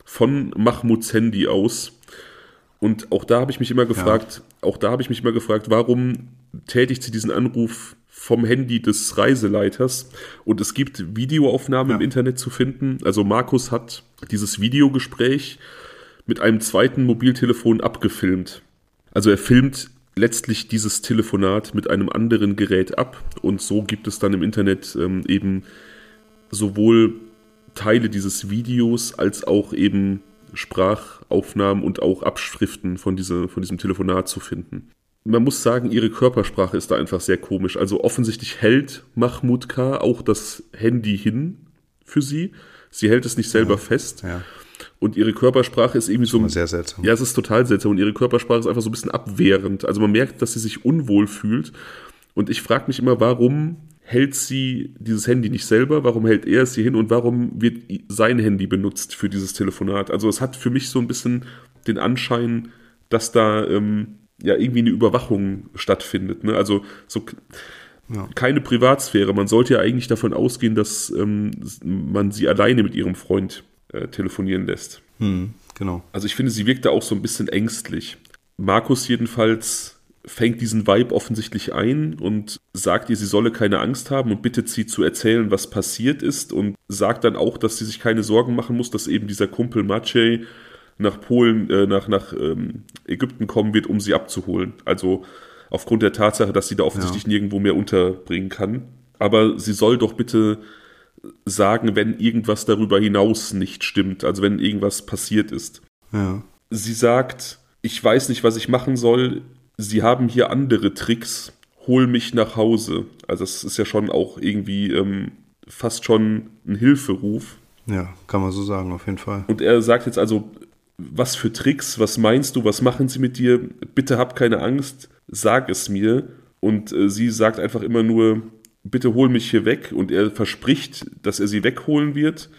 B: von Mahmuds Handy aus. Und auch da habe ich mich immer gefragt, ja. auch da habe ich mich immer gefragt, warum tätigt sie diesen Anruf vom Handy des Reiseleiters und es gibt Videoaufnahmen ja. im Internet zu finden. Also Markus hat dieses Videogespräch mit einem zweiten Mobiltelefon abgefilmt. Also er filmt letztlich dieses Telefonat mit einem anderen Gerät ab und so gibt es dann im Internet ähm, eben sowohl Teile dieses Videos als auch eben Sprachaufnahmen und auch Abschriften von, diese, von diesem Telefonat zu finden man muss sagen, ihre Körpersprache ist da einfach sehr komisch. Also offensichtlich hält Mahmoud K. auch das Handy hin für sie. Sie hält es nicht selber ja, fest. Ja. Und ihre Körpersprache ist irgendwie so.
A: Sehr seltsam.
B: Ja, es ist total seltsam. Und ihre Körpersprache ist einfach so ein bisschen abwehrend. Also man merkt, dass sie sich unwohl fühlt. Und ich frage mich immer, warum hält sie dieses Handy nicht selber? Warum hält er es hier hin? Und warum wird sein Handy benutzt für dieses Telefonat? Also es hat für mich so ein bisschen den Anschein, dass da ähm, ja irgendwie eine Überwachung stattfindet. Ne? Also so ja. keine Privatsphäre. Man sollte ja eigentlich davon ausgehen, dass ähm, man sie alleine mit ihrem Freund äh, telefonieren lässt.
A: Hm, genau.
B: Also ich finde, sie wirkt da auch so ein bisschen ängstlich. Markus jedenfalls fängt diesen Vibe offensichtlich ein und sagt ihr, sie solle keine Angst haben und bittet sie zu erzählen, was passiert ist und sagt dann auch, dass sie sich keine Sorgen machen muss, dass eben dieser Kumpel Maciej nach Polen, äh, nach, nach ähm, Ägypten kommen wird, um sie abzuholen. Also aufgrund der Tatsache, dass sie da offensichtlich ja. nirgendwo mehr unterbringen kann. Aber sie soll doch bitte sagen, wenn irgendwas darüber hinaus nicht stimmt, also wenn irgendwas passiert ist.
A: Ja.
B: Sie sagt, ich weiß nicht, was ich machen soll. Sie haben hier andere Tricks. Hol mich nach Hause. Also das ist ja schon auch irgendwie ähm, fast schon ein Hilferuf.
A: Ja, kann man so sagen, auf jeden Fall.
B: Und er sagt jetzt also, was für Tricks, was meinst du, was machen sie mit dir? Bitte hab keine Angst, sag es mir. Und äh, sie sagt einfach immer nur, bitte hol mich hier weg. Und er verspricht, dass er sie wegholen wird.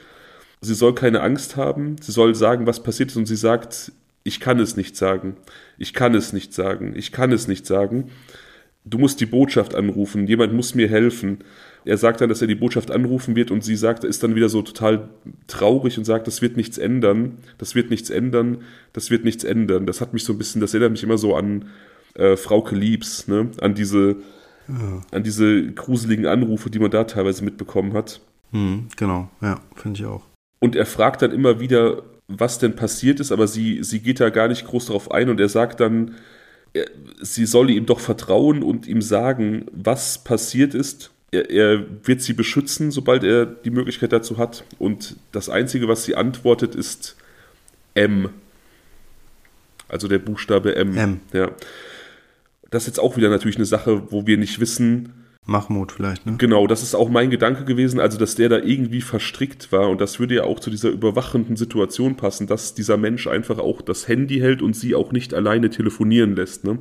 B: Sie soll keine Angst haben, sie soll sagen, was passiert ist. Und sie sagt, ich kann es nicht sagen, ich kann es nicht sagen, ich kann es nicht sagen. Du musst die Botschaft anrufen, jemand muss mir helfen. Er sagt dann, dass er die Botschaft anrufen wird und sie sagt, ist dann wieder so total traurig und sagt, das wird nichts ändern, das wird nichts ändern, das wird nichts ändern. Das hat mich so ein bisschen, das erinnert mich immer so an äh, Frauke Liebs, ne? an diese, ja. an diese gruseligen Anrufe, die man da teilweise mitbekommen hat.
A: Hm, genau, ja, finde ich auch.
B: Und er fragt dann immer wieder, was denn passiert ist, aber sie, sie geht da gar nicht groß drauf ein und er sagt dann, sie solle ihm doch vertrauen und ihm sagen, was passiert ist. Er, er, wird sie beschützen, sobald er die Möglichkeit dazu hat. Und das Einzige, was sie antwortet, ist M. Also der Buchstabe M.
A: M.
B: Ja. Das ist jetzt auch wieder natürlich eine Sache, wo wir nicht wissen,
A: Mahmoud vielleicht, ne?
B: Genau, das ist auch mein Gedanke gewesen, also dass der da irgendwie verstrickt war und das würde ja auch zu dieser überwachenden Situation passen, dass dieser Mensch einfach auch das Handy hält und sie auch nicht alleine telefonieren lässt. Ne?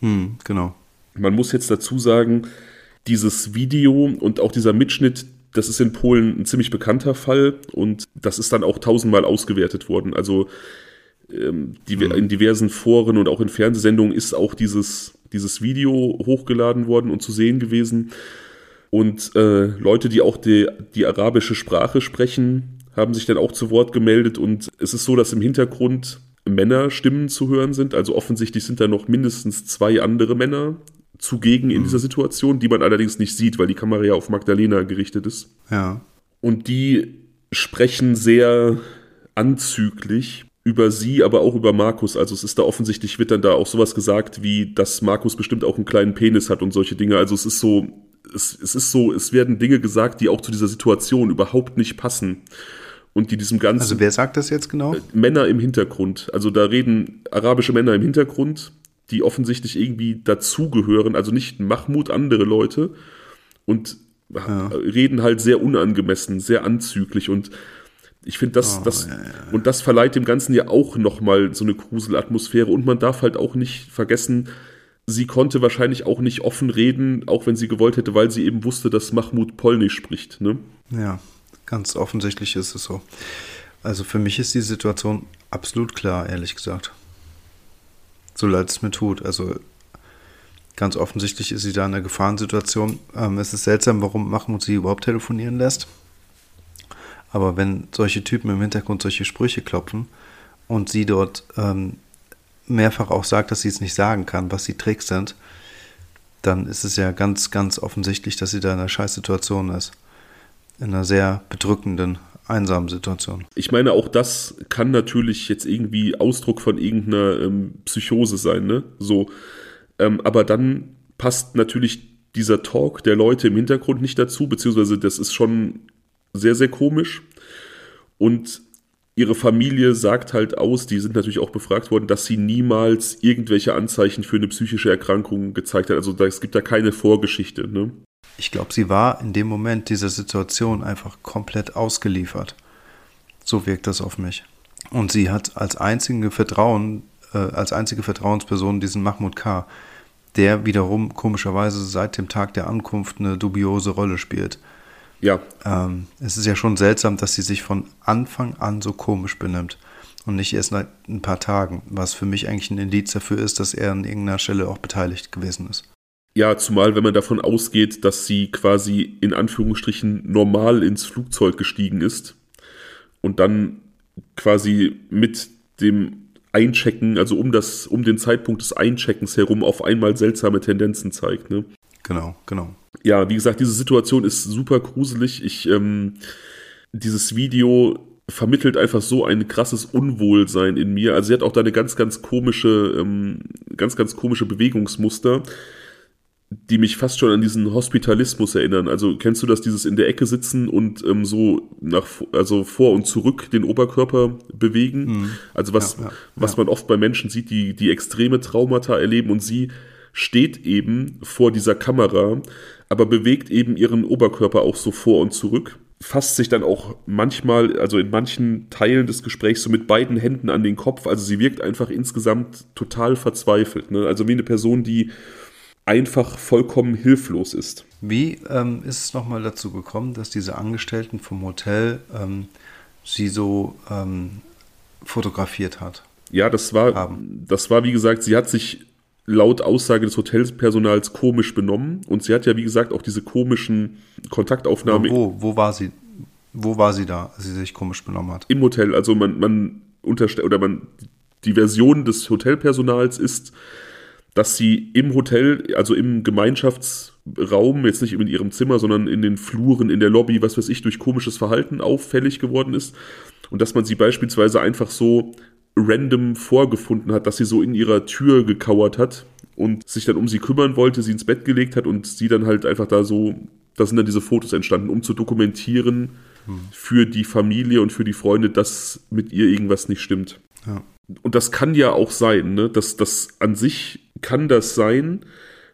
A: Hm, genau.
B: Man muss jetzt dazu sagen, dieses Video und auch dieser Mitschnitt, das ist in Polen ein ziemlich bekannter Fall und das ist dann auch tausendmal ausgewertet worden. Also ähm, die, mhm. in diversen Foren und auch in Fernsehsendungen ist auch dieses dieses Video hochgeladen worden und zu sehen gewesen. Und äh, Leute, die auch die, die arabische Sprache sprechen, haben sich dann auch zu Wort gemeldet. Und es ist so, dass im Hintergrund Männerstimmen zu hören sind. Also offensichtlich sind da noch mindestens zwei andere Männer zugegen in mhm. dieser Situation, die man allerdings nicht sieht, weil die Kamera ja auf Magdalena gerichtet ist.
A: Ja.
B: Und die sprechen sehr anzüglich über sie, aber auch über Markus. Also es ist da offensichtlich, wird dann da auch sowas gesagt, wie, dass Markus bestimmt auch einen kleinen Penis hat und solche Dinge. Also es ist so, es, es ist so, es werden Dinge gesagt, die auch zu dieser Situation überhaupt nicht passen. Und die diesem ganzen.
A: Also wer sagt das jetzt genau?
B: Männer im Hintergrund. Also da reden arabische Männer im Hintergrund, die offensichtlich irgendwie dazugehören. Also nicht Mahmoud, andere Leute. Und ja. reden halt sehr unangemessen, sehr anzüglich. Und ich finde, das, oh, das, ja, ja. und das verleiht dem Ganzen ja auch nochmal so eine Gruselatmosphäre. Und man darf halt auch nicht vergessen, sie konnte wahrscheinlich auch nicht offen reden, auch wenn sie gewollt hätte, weil sie eben wusste, dass Mahmoud Polnisch spricht. Ne?
A: Ja, ganz offensichtlich ist es so. Also für mich ist die Situation absolut klar, ehrlich gesagt. So leid es mir tut. Also ganz offensichtlich ist sie da in einer Gefahrensituation. Ähm, es ist seltsam, warum Mahmoud sie überhaupt telefonieren lässt. Aber wenn solche Typen im Hintergrund solche Sprüche klopfen und sie dort ähm, mehrfach auch sagt, dass sie es nicht sagen kann, was die Tricks sind, dann ist es ja ganz, ganz offensichtlich, dass sie da in einer Scheißsituation ist. In einer sehr bedrückenden, einsamen Situation.
B: Ich meine, auch das kann natürlich jetzt irgendwie Ausdruck von irgendeiner ähm, Psychose sein, ne? So. Ähm, aber dann passt natürlich dieser Talk der Leute im Hintergrund nicht dazu, beziehungsweise das ist schon sehr, sehr komisch. Und ihre Familie sagt halt aus, die sind natürlich auch befragt worden, dass sie niemals irgendwelche Anzeichen für eine psychische Erkrankung gezeigt hat. Also es gibt da keine Vorgeschichte. Ne?
A: Ich glaube, sie war in dem Moment dieser Situation einfach komplett ausgeliefert. So wirkt das auf mich. Und sie hat als einzige Vertrauen, äh, als einzige Vertrauensperson diesen Mahmoud K., der wiederum komischerweise seit dem Tag der Ankunft eine dubiose Rolle spielt.
B: Ja.
A: Ähm, es ist ja schon seltsam, dass sie sich von Anfang an so komisch benimmt und nicht erst nach ein paar Tagen, was für mich eigentlich ein Indiz dafür ist, dass er an irgendeiner Stelle auch beteiligt gewesen ist.
B: Ja, zumal wenn man davon ausgeht, dass sie quasi in Anführungsstrichen normal ins Flugzeug gestiegen ist und dann quasi mit dem Einchecken, also um das, um den Zeitpunkt des Eincheckens herum auf einmal seltsame Tendenzen zeigt, ne?
A: Genau, genau
B: ja, wie gesagt, diese Situation ist super gruselig. Ich, ähm, dieses Video vermittelt einfach so ein krasses Unwohlsein in mir. Also sie hat auch da eine ganz, ganz komische, ähm, ganz, ganz komische Bewegungsmuster, die mich fast schon an diesen Hospitalismus erinnern. Also kennst du das, dieses in der Ecke sitzen und ähm, so nach, also vor und zurück den Oberkörper bewegen? Mhm. Also was, ja, ja, was ja. man oft bei Menschen sieht, die, die extreme Traumata erleben und sie steht eben vor dieser Kamera, aber bewegt eben ihren Oberkörper auch so vor und zurück, fasst sich dann auch manchmal, also in manchen Teilen des Gesprächs so mit beiden Händen an den Kopf. Also sie wirkt einfach insgesamt total verzweifelt. Ne? Also wie eine Person, die einfach vollkommen hilflos ist.
A: Wie ähm, ist es nochmal dazu gekommen, dass diese Angestellten vom Hotel ähm, sie so ähm, fotografiert hat?
B: Ja, das war, haben. das war wie gesagt, sie hat sich laut Aussage des Hotelpersonals komisch benommen. Und sie hat ja, wie gesagt, auch diese komischen Kontaktaufnahmen.
A: Wo, wo war sie? Wo war sie da, als sie sich komisch benommen hat?
B: Im Hotel. Also man, man unterstellt, oder man, die Version des Hotelpersonals ist, dass sie im Hotel, also im Gemeinschaftsraum, jetzt nicht in ihrem Zimmer, sondern in den Fluren, in der Lobby, was weiß ich, durch komisches Verhalten auffällig geworden ist. Und dass man sie beispielsweise einfach so random vorgefunden hat, dass sie so in ihrer Tür gekauert hat und sich dann um sie kümmern wollte, sie ins Bett gelegt hat und sie dann halt einfach da so, da sind dann diese Fotos entstanden, um zu dokumentieren hm. für die Familie und für die Freunde, dass mit ihr irgendwas nicht stimmt. Ja. Und das kann ja auch sein, ne? Das, das an sich kann das sein,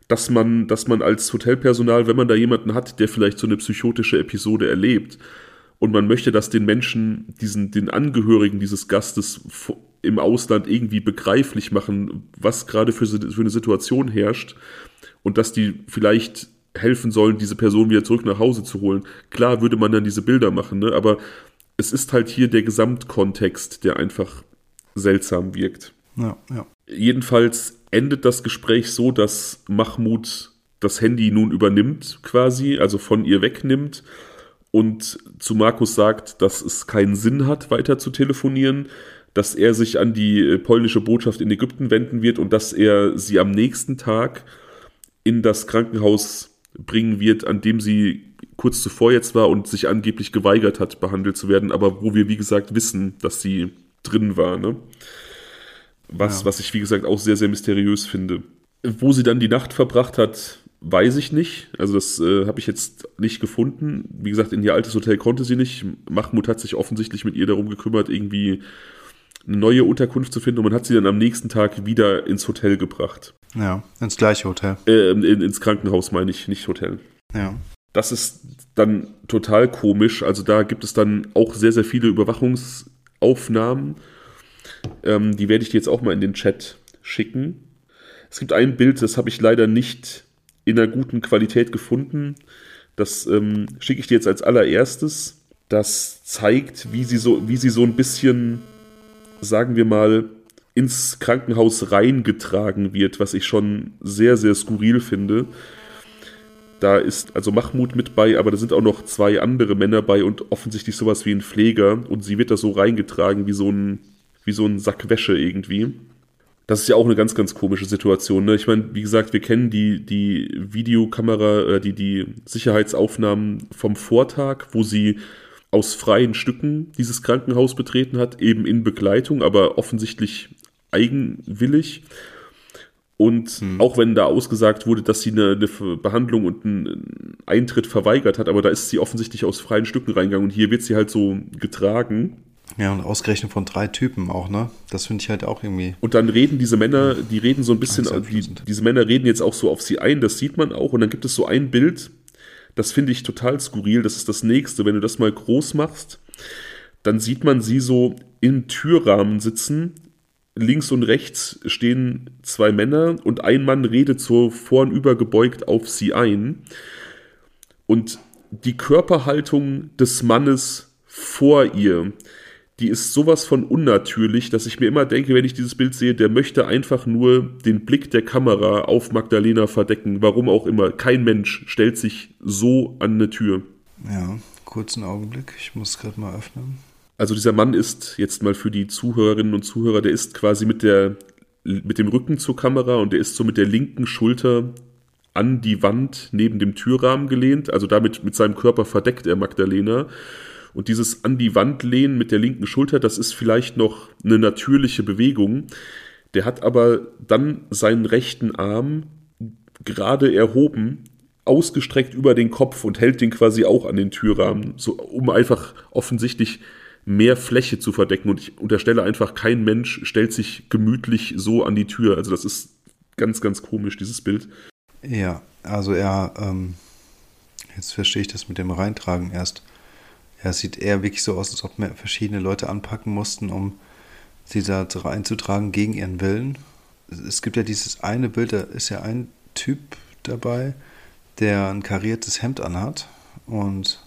B: dass man, dass man als Hotelpersonal, wenn man da jemanden hat, der vielleicht so eine psychotische Episode erlebt und man möchte, dass den Menschen, diesen, den Angehörigen dieses Gastes im Ausland irgendwie begreiflich machen, was gerade für, für eine Situation herrscht und dass die vielleicht helfen sollen, diese Person wieder zurück nach Hause zu holen. Klar würde man dann diese Bilder machen, ne? aber es ist halt hier der Gesamtkontext, der einfach seltsam wirkt.
A: Ja, ja.
B: Jedenfalls endet das Gespräch so, dass Mahmoud das Handy nun übernimmt, quasi, also von ihr wegnimmt und zu Markus sagt, dass es keinen Sinn hat, weiter zu telefonieren, dass er sich an die äh, polnische Botschaft in Ägypten wenden wird und dass er sie am nächsten Tag in das Krankenhaus bringen wird, an dem sie kurz zuvor jetzt war und sich angeblich geweigert hat, behandelt zu werden, aber wo wir, wie gesagt, wissen, dass sie drin war. Ne? Was, ja. was ich, wie gesagt, auch sehr, sehr mysteriös finde. Wo sie dann die Nacht verbracht hat, weiß ich nicht. Also das äh, habe ich jetzt nicht gefunden. Wie gesagt, in ihr altes Hotel konnte sie nicht. Mahmoud hat sich offensichtlich mit ihr darum gekümmert, irgendwie eine neue Unterkunft zu finden und man hat sie dann am nächsten Tag wieder ins Hotel gebracht.
A: Ja, ins gleiche Hotel.
B: Äh, in, ins Krankenhaus meine ich, nicht Hotel.
A: Ja.
B: Das ist dann total komisch. Also da gibt es dann auch sehr, sehr viele Überwachungsaufnahmen ähm, die werde ich dir jetzt auch mal in den Chat schicken. Es gibt ein Bild, das habe ich leider nicht in einer guten Qualität gefunden. Das ähm, schicke ich dir jetzt als allererstes. Das zeigt, wie sie so, wie sie so ein bisschen, sagen wir mal, ins Krankenhaus reingetragen wird, was ich schon sehr, sehr skurril finde. Da ist also Mahmoud mit bei, aber da sind auch noch zwei andere Männer bei und offensichtlich sowas wie ein Pfleger. Und sie wird da so reingetragen wie so ein wie so ein Sack Wäsche irgendwie. Das ist ja auch eine ganz, ganz komische Situation. Ne? Ich meine, wie gesagt, wir kennen die, die Videokamera, äh, die, die Sicherheitsaufnahmen vom Vortag, wo sie aus freien Stücken dieses Krankenhaus betreten hat, eben in Begleitung, aber offensichtlich eigenwillig. Und hm. auch wenn da ausgesagt wurde, dass sie eine, eine, Behandlung und einen Eintritt verweigert hat, aber da ist sie offensichtlich aus freien Stücken reingegangen und hier wird sie halt so getragen.
A: Ja, und ausgerechnet von drei Typen auch, ne? Das finde ich halt auch irgendwie.
B: Und dann reden diese Männer, die reden so ein bisschen, die, diese Männer reden jetzt auch so auf sie ein, das sieht man auch. Und dann gibt es so ein Bild, das finde ich total skurril, das ist das nächste. Wenn du das mal groß machst, dann sieht man sie so im Türrahmen sitzen. Links und rechts stehen zwei Männer und ein Mann redet so vornüber gebeugt auf sie ein. Und die Körperhaltung des Mannes vor ihr, die ist sowas von unnatürlich, dass ich mir immer denke, wenn ich dieses Bild sehe, der möchte einfach nur den Blick der Kamera auf Magdalena verdecken. Warum auch immer. Kein Mensch stellt sich so an eine Tür.
A: Ja, kurzen Augenblick. Ich muss gerade mal öffnen.
B: Also dieser Mann ist jetzt mal für die Zuhörerinnen und Zuhörer, der ist quasi mit der mit dem Rücken zur Kamera und der ist so mit der linken Schulter an die Wand neben dem Türrahmen gelehnt. Also damit mit seinem Körper verdeckt er Magdalena. Und dieses an die Wand lehnen mit der linken Schulter, das ist vielleicht noch eine natürliche Bewegung. Der hat aber dann seinen rechten Arm gerade erhoben, ausgestreckt über den Kopf und hält den quasi auch an den Türrahmen, so, um einfach offensichtlich mehr Fläche zu verdecken. Und ich unterstelle einfach, kein Mensch stellt sich gemütlich so an die Tür. Also das ist ganz, ganz komisch, dieses Bild.
A: Ja, also er, ähm, jetzt verstehe ich das mit dem Reintragen erst. Ja, es sieht eher wirklich so aus, als ob wir verschiedene Leute anpacken mussten, um sie da einzutragen gegen ihren Willen. Es gibt ja dieses eine Bild, da ist ja ein Typ dabei, der ein kariertes Hemd anhat und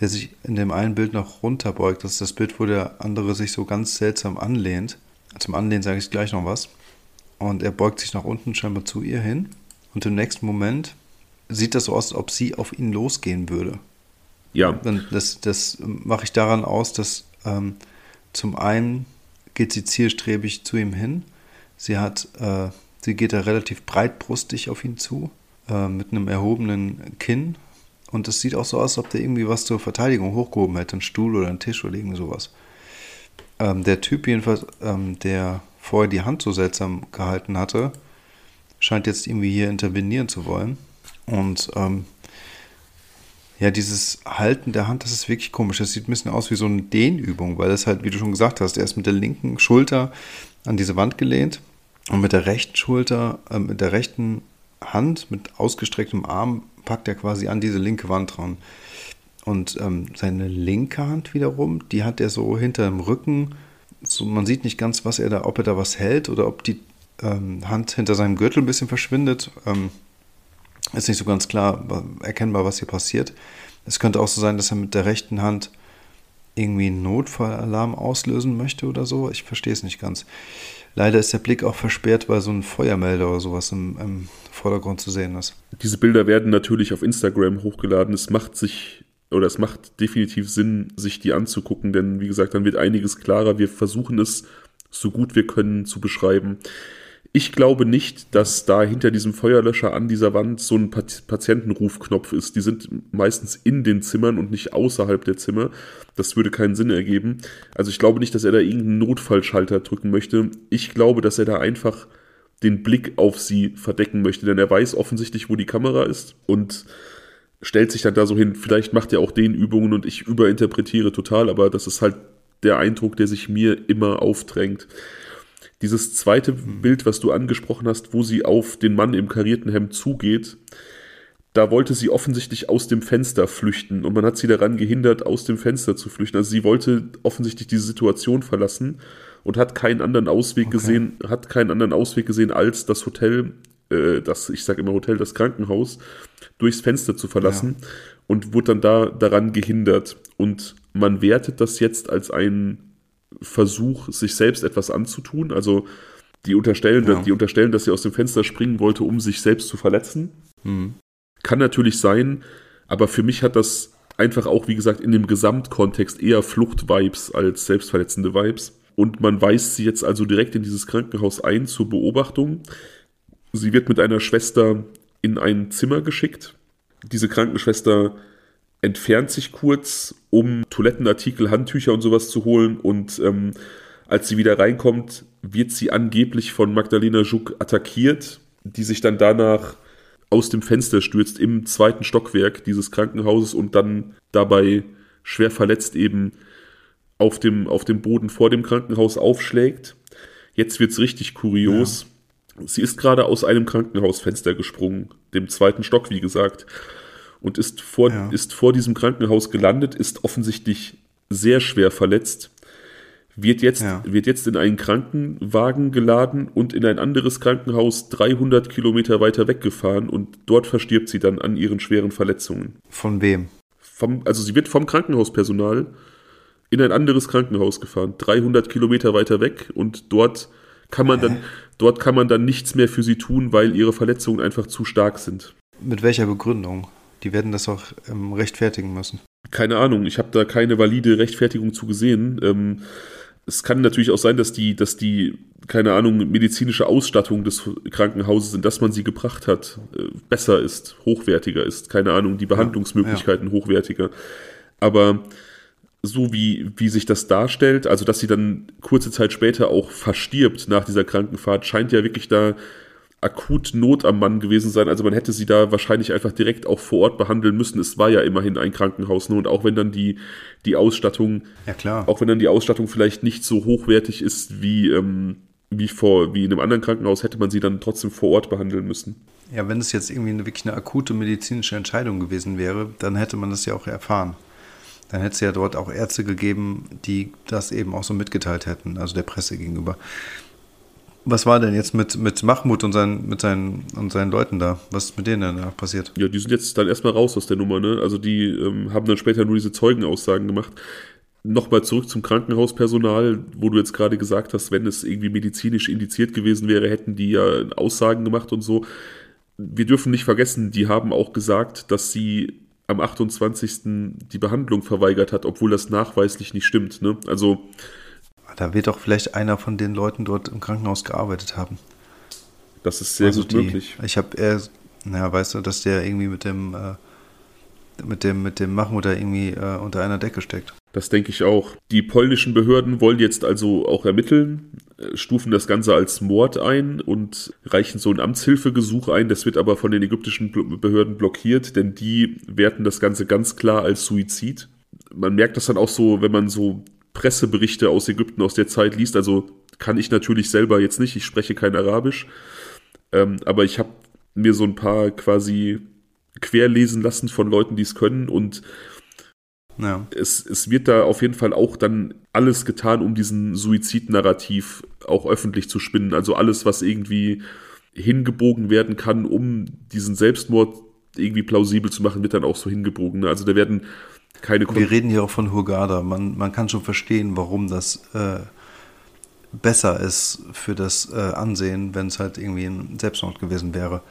A: der sich in dem einen Bild noch runterbeugt. Das ist das Bild, wo der andere sich so ganz seltsam anlehnt. Zum Anlehnen sage ich gleich noch was. Und er beugt sich nach unten scheinbar zu ihr hin. Und im nächsten Moment sieht das so aus, als ob sie auf ihn losgehen würde.
B: Ja.
A: Das, das mache ich daran aus, dass ähm, zum einen geht sie zielstrebig zu ihm hin. Sie hat, äh, sie geht da relativ breitbrustig auf ihn zu, äh, mit einem erhobenen Kinn. Und es sieht auch so aus, als ob der irgendwie was zur Verteidigung hochgehoben hätte, einen Stuhl oder einen Tisch oder irgend sowas. Ähm, der Typ jedenfalls, ähm, der vorher die Hand so seltsam gehalten hatte, scheint jetzt irgendwie hier intervenieren zu wollen. Und ähm, ja, dieses Halten der Hand, das ist wirklich komisch. Das sieht ein bisschen aus wie so eine Dehnübung, weil das halt, wie du schon gesagt hast, er ist mit der linken Schulter an diese Wand gelehnt und mit der rechten Schulter, äh, mit der rechten Hand, mit ausgestrecktem Arm, packt er quasi an diese linke Wand dran. Und ähm, seine linke Hand wiederum, die hat er so hinter dem Rücken. So, man sieht nicht ganz, was er da, ob er da was hält oder ob die ähm, Hand hinter seinem Gürtel ein bisschen verschwindet. Ähm, ist nicht so ganz klar erkennbar, was hier passiert. Es könnte auch so sein, dass er mit der rechten Hand irgendwie einen Notfallalarm auslösen möchte oder so. Ich verstehe es nicht ganz. Leider ist der Blick auch versperrt, weil so ein Feuermelder oder sowas im, im Vordergrund zu sehen ist.
B: Diese Bilder werden natürlich auf Instagram hochgeladen. Es macht sich oder es macht definitiv Sinn, sich die anzugucken, denn wie gesagt, dann wird einiges klarer. Wir versuchen es so gut wir können zu beschreiben. Ich glaube nicht, dass da hinter diesem Feuerlöscher an dieser Wand so ein Patientenrufknopf ist. Die sind meistens in den Zimmern und nicht außerhalb der Zimmer. Das würde keinen Sinn ergeben. Also ich glaube nicht, dass er da irgendeinen Notfallschalter drücken möchte. Ich glaube, dass er da einfach den Blick auf sie verdecken möchte, denn er weiß offensichtlich, wo die Kamera ist und stellt sich dann da so hin. Vielleicht macht er auch den Übungen und ich überinterpretiere total, aber das ist halt der Eindruck, der sich mir immer aufdrängt. Dieses zweite Bild, was du angesprochen hast, wo sie auf den Mann im karierten Hemd zugeht, da wollte sie offensichtlich aus dem Fenster flüchten und man hat sie daran gehindert, aus dem Fenster zu flüchten. Also sie wollte offensichtlich diese Situation verlassen und hat keinen anderen Ausweg okay. gesehen, hat keinen anderen Ausweg gesehen, als das Hotel, äh, das, ich sage immer Hotel, das Krankenhaus, durchs Fenster zu verlassen ja. und wurde dann da daran gehindert. Und man wertet das jetzt als einen Versuch, sich selbst etwas anzutun. Also die unterstellen, ja. die unterstellen, dass sie aus dem Fenster springen wollte, um sich selbst zu verletzen. Mhm. Kann natürlich sein, aber für mich hat das einfach auch, wie gesagt, in dem Gesamtkontext eher Flucht-Vibes als selbstverletzende Vibes. Und man weist sie jetzt also direkt in dieses Krankenhaus ein zur Beobachtung. Sie wird mit einer Schwester in ein Zimmer geschickt. Diese Krankenschwester entfernt sich kurz, um Toilettenartikel, Handtücher und sowas zu holen. Und ähm, als sie wieder reinkommt, wird sie angeblich von Magdalena Schuck attackiert, die sich dann danach aus dem Fenster stürzt im zweiten Stockwerk dieses Krankenhauses und dann dabei schwer verletzt eben auf dem, auf dem Boden vor dem Krankenhaus aufschlägt. Jetzt wird's richtig kurios. Ja. Sie ist gerade aus einem Krankenhausfenster gesprungen, dem zweiten Stock, wie gesagt und ist vor, ja. ist vor diesem Krankenhaus gelandet, ist offensichtlich sehr schwer verletzt, wird jetzt, ja. wird jetzt in einen Krankenwagen geladen und in ein anderes Krankenhaus 300 Kilometer weiter weggefahren und dort verstirbt sie dann an ihren schweren Verletzungen.
A: Von wem?
B: Vom, also sie wird vom Krankenhauspersonal in ein anderes Krankenhaus gefahren, 300 Kilometer weiter weg und dort kann man Hä? dann, dort kann man dann nichts mehr für sie tun, weil ihre Verletzungen einfach zu stark sind.
A: Mit welcher Begründung? Die werden das auch ähm, rechtfertigen müssen.
B: Keine Ahnung, ich habe da keine valide Rechtfertigung zu gesehen. Ähm, es kann natürlich auch sein, dass die, dass die, keine Ahnung, medizinische Ausstattung des Krankenhauses, in das man sie gebracht hat, äh, besser ist, hochwertiger ist. Keine Ahnung, die Behandlungsmöglichkeiten ja, ja. hochwertiger. Aber so wie, wie sich das darstellt, also dass sie dann kurze Zeit später auch verstirbt nach dieser Krankenfahrt, scheint ja wirklich da akut Not am Mann gewesen sein. Also man hätte sie da wahrscheinlich einfach direkt auch vor Ort behandeln müssen. Es war ja immerhin ein Krankenhaus. Ne? Und auch wenn dann die, die Ausstattung,
A: ja klar.
B: auch wenn dann die Ausstattung vielleicht nicht so hochwertig ist wie, ähm, wie vor, wie in einem anderen Krankenhaus, hätte man sie dann trotzdem vor Ort behandeln müssen.
A: Ja, wenn es jetzt irgendwie eine, wirklich eine akute medizinische Entscheidung gewesen wäre, dann hätte man das ja auch erfahren. Dann hätte es ja dort auch Ärzte gegeben, die das eben auch so mitgeteilt hätten, also der Presse gegenüber. Was war denn jetzt mit, mit Mahmoud und seinen, mit seinen, und seinen Leuten da? Was ist mit denen denn da passiert?
B: Ja, die sind jetzt dann erstmal raus aus der Nummer, ne? Also die ähm, haben dann später nur diese Zeugenaussagen gemacht. Nochmal zurück zum Krankenhauspersonal, wo du jetzt gerade gesagt hast, wenn es irgendwie medizinisch indiziert gewesen wäre, hätten die ja Aussagen gemacht und so. Wir dürfen nicht vergessen, die haben auch gesagt, dass sie am 28. die Behandlung verweigert hat, obwohl das nachweislich nicht stimmt. Ne? Also
A: da wird doch vielleicht einer von den Leuten dort im Krankenhaus gearbeitet haben.
B: Das ist sehr also gut die, möglich.
A: Ich habe eher, naja, weißt du, dass der irgendwie mit dem, äh, mit dem, mit dem Mahmoud da irgendwie äh, unter einer Decke steckt.
B: Das denke ich auch. Die polnischen Behörden wollen jetzt also auch ermitteln, äh, stufen das Ganze als Mord ein und reichen so ein Amtshilfegesuch ein. Das wird aber von den ägyptischen Behörden blockiert, denn die werten das Ganze ganz klar als Suizid. Man merkt das dann auch so, wenn man so Presseberichte aus Ägypten aus der Zeit liest. Also kann ich natürlich selber jetzt nicht, ich spreche kein Arabisch, ähm, aber ich habe mir so ein paar quasi querlesen lassen von Leuten, die es können und ja. Es, es wird da auf jeden Fall auch dann alles getan, um diesen Suizidnarrativ auch öffentlich zu spinnen. Also alles, was irgendwie hingebogen werden kann, um diesen Selbstmord irgendwie plausibel zu machen, wird dann auch so hingebogen. Also da werden keine
A: Kon Wir reden hier auch von Hurghada. Man, man kann schon verstehen, warum das äh, besser ist für das äh, Ansehen, wenn es halt irgendwie ein Selbstmord gewesen wäre.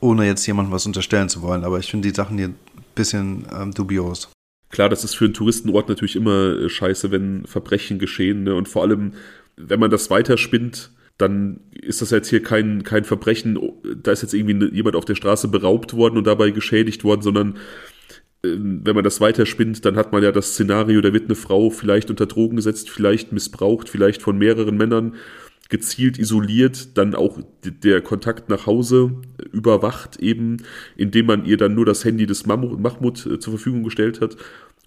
A: Ohne jetzt jemandem was unterstellen zu wollen. Aber ich finde die Sachen hier ein bisschen ähm, dubios.
B: Klar, das ist für einen Touristenort natürlich immer äh, scheiße, wenn Verbrechen geschehen. Ne? Und vor allem, wenn man das weiterspinnt, dann ist das jetzt hier kein, kein Verbrechen, da ist jetzt irgendwie jemand auf der Straße beraubt worden und dabei geschädigt worden, sondern wenn man das weiterspinnt, dann hat man ja das Szenario, da wird eine Frau vielleicht unter Drogen gesetzt, vielleicht missbraucht, vielleicht von mehreren Männern gezielt isoliert, dann auch der Kontakt nach Hause überwacht, eben, indem man ihr dann nur das Handy des Mahmoud äh, zur Verfügung gestellt hat.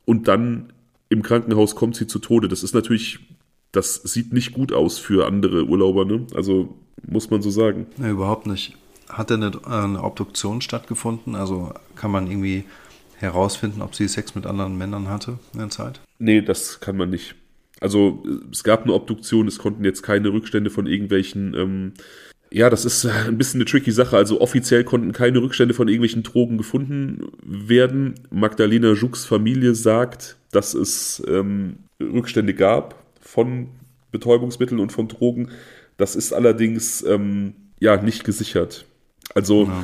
B: Und dann im Krankenhaus kommt sie zu Tode. Das ist natürlich, das sieht nicht gut aus für andere Urlauber, ne? Also muss man so sagen.
A: Nee, überhaupt nicht. Hat denn eine, eine Obduktion stattgefunden? Also kann man irgendwie herausfinden, ob sie Sex mit anderen Männern hatte in der Zeit?
B: Nee, das kann man nicht. Also es gab eine Obduktion, es konnten jetzt keine Rückstände von irgendwelchen, ähm, ja, das ist ein bisschen eine tricky Sache. Also offiziell konnten keine Rückstände von irgendwelchen Drogen gefunden werden. Magdalena Jucks Familie sagt, dass es ähm, Rückstände gab von Betäubungsmitteln und von Drogen. Das ist allerdings ähm, ja nicht gesichert. Also, ja.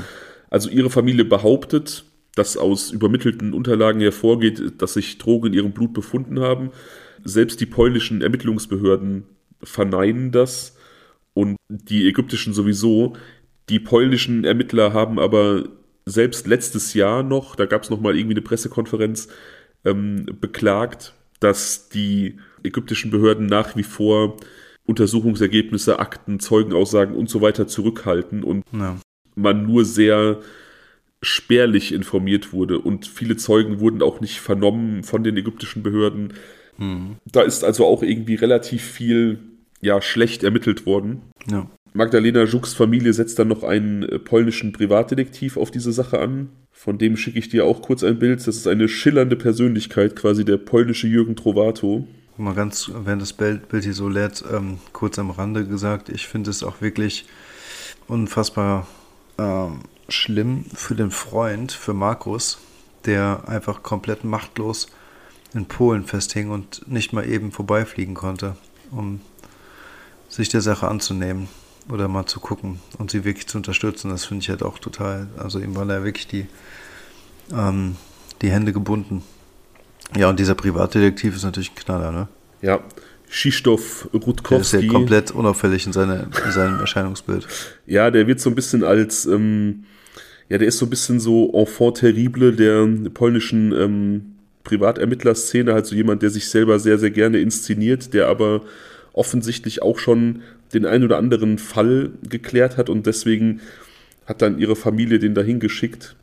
B: also ihre Familie behauptet, dass aus übermittelten Unterlagen hervorgeht, dass sich Drogen in ihrem Blut befunden haben selbst die polnischen Ermittlungsbehörden verneinen das und die ägyptischen sowieso. Die polnischen Ermittler haben aber selbst letztes Jahr noch, da gab es nochmal irgendwie eine Pressekonferenz, ähm, beklagt, dass die ägyptischen Behörden nach wie vor Untersuchungsergebnisse, Akten, Zeugenaussagen und so weiter zurückhalten und ja. man nur sehr spärlich informiert wurde und viele Zeugen wurden auch nicht vernommen von den ägyptischen Behörden. Mhm. Da ist also auch irgendwie relativ viel ja, schlecht ermittelt worden. Ja. Magdalena Żuks Familie setzt dann noch einen äh, polnischen Privatdetektiv auf diese Sache an. Von dem schicke ich dir auch kurz ein Bild. Das ist eine schillernde Persönlichkeit, quasi der polnische Jürgen Trovato.
A: Mal ganz, wenn das Bild, hier so lädt, ähm, kurz am Rande gesagt, ich finde es auch wirklich unfassbar ähm, schlimm für den Freund, für Markus, der einfach komplett machtlos in Polen festhing und nicht mal eben vorbeifliegen konnte, um sich der Sache anzunehmen oder mal zu gucken und sie wirklich zu unterstützen. Das finde ich halt auch total, also ihm war da wirklich die, ähm, die Hände gebunden. Ja, und dieser Privatdetektiv ist natürlich ein Knaller, ne?
B: Ja, Krzysztof Rutkowski. Der ist
A: ja komplett unauffällig in, seine, in seinem Erscheinungsbild.
B: Ja, der wird so ein bisschen als, ähm, ja, der ist so ein bisschen so enfant terrible der polnischen ähm, Privatermittlerszene, halt so jemand, der sich selber sehr, sehr gerne inszeniert, der aber offensichtlich auch schon den ein oder anderen Fall geklärt hat und deswegen hat dann ihre Familie den dahin geschickt.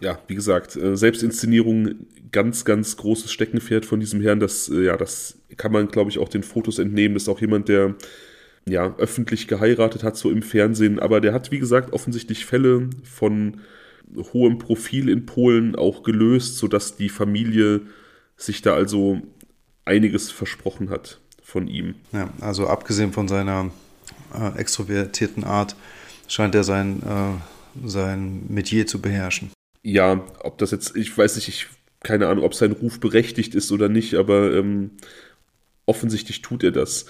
B: Ja, wie gesagt, äh, Selbstinszenierung, ganz, ganz großes Steckenpferd von diesem Herrn. Das, äh, ja, das kann man, glaube ich, auch den Fotos entnehmen. Das ist auch jemand, der ja öffentlich geheiratet hat, so im Fernsehen. Aber der hat, wie gesagt, offensichtlich Fälle von hohem Profil in Polen auch gelöst, sodass die Familie sich da also einiges versprochen hat von ihm.
A: Ja, also abgesehen von seiner äh, extrovertierten Art scheint er sein, äh, sein Metier zu beherrschen.
B: Ja, ob das jetzt, ich weiß nicht, ich keine Ahnung, ob sein Ruf berechtigt ist oder nicht, aber ähm, offensichtlich tut er das.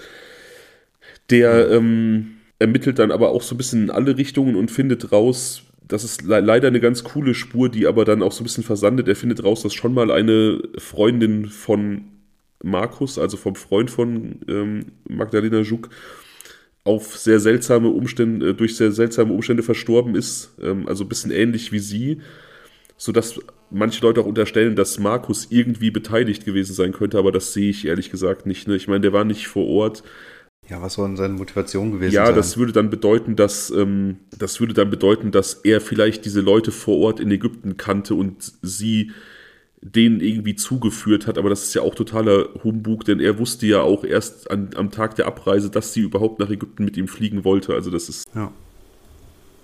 B: Der ähm, ermittelt dann aber auch so ein bisschen in alle Richtungen und findet raus, das ist le leider eine ganz coole Spur, die aber dann auch so ein bisschen versandet. Er findet raus, dass schon mal eine Freundin von Markus, also vom Freund von ähm, Magdalena Juk, auf sehr seltsame Umstände, äh, durch sehr seltsame Umstände verstorben ist. Ähm, also ein bisschen ähnlich wie sie. sodass manche Leute auch unterstellen, dass Markus irgendwie beteiligt gewesen sein könnte, aber das sehe ich ehrlich gesagt nicht. Ne? Ich meine, der war nicht vor Ort.
A: Ja, was soll denn seine Motivation gewesen
B: ja,
A: sein?
B: Ja, das würde dann bedeuten, dass ähm, das würde dann bedeuten, dass er vielleicht diese Leute vor Ort in Ägypten kannte und sie denen irgendwie zugeführt hat, aber das ist ja auch totaler Humbug, denn er wusste ja auch erst an, am Tag der Abreise, dass sie überhaupt nach Ägypten mit ihm fliegen wollte. Also das ist.
A: Ja.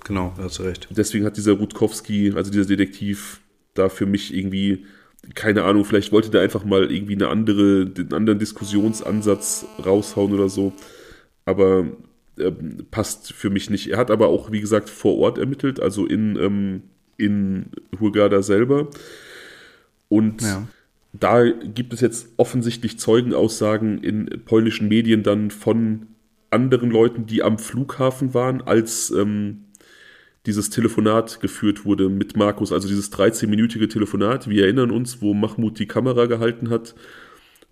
A: Genau, da hast du recht.
B: Deswegen hat dieser Rutkowski, also dieser Detektiv, da für mich irgendwie, keine Ahnung, vielleicht wollte der einfach mal irgendwie eine andere, einen anderen Diskussionsansatz raushauen oder so. Aber äh, passt für mich nicht. Er hat aber auch, wie gesagt, vor Ort ermittelt, also in, ähm, in Hurghada selber. Und ja. da gibt es jetzt offensichtlich Zeugenaussagen in polnischen Medien dann von anderen Leuten, die am Flughafen waren, als ähm, dieses Telefonat geführt wurde mit Markus, also dieses 13-minütige Telefonat. Wir erinnern uns, wo Mahmoud die Kamera gehalten hat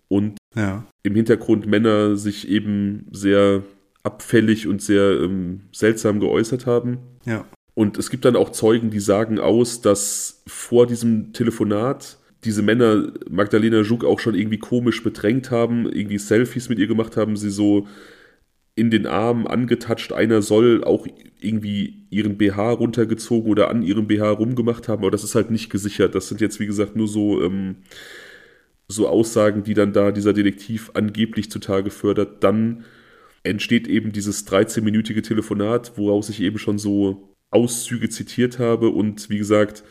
B: und ja. im Hintergrund Männer sich eben sehr abfällig und sehr ähm, seltsam geäußert haben.
A: Ja.
B: Und es gibt dann auch Zeugen, die sagen aus, dass vor diesem Telefonat diese Männer Magdalena Juk auch schon irgendwie komisch bedrängt haben, irgendwie Selfies mit ihr gemacht haben, sie so in den Arm angetatscht. Einer soll auch irgendwie ihren BH runtergezogen oder an ihrem BH rumgemacht haben, aber das ist halt nicht gesichert. Das sind jetzt, wie gesagt, nur so, ähm, so Aussagen, die dann da dieser Detektiv angeblich zutage fördert. Dann entsteht eben dieses 13-minütige Telefonat, woraus ich eben schon so Auszüge zitiert habe und wie gesagt,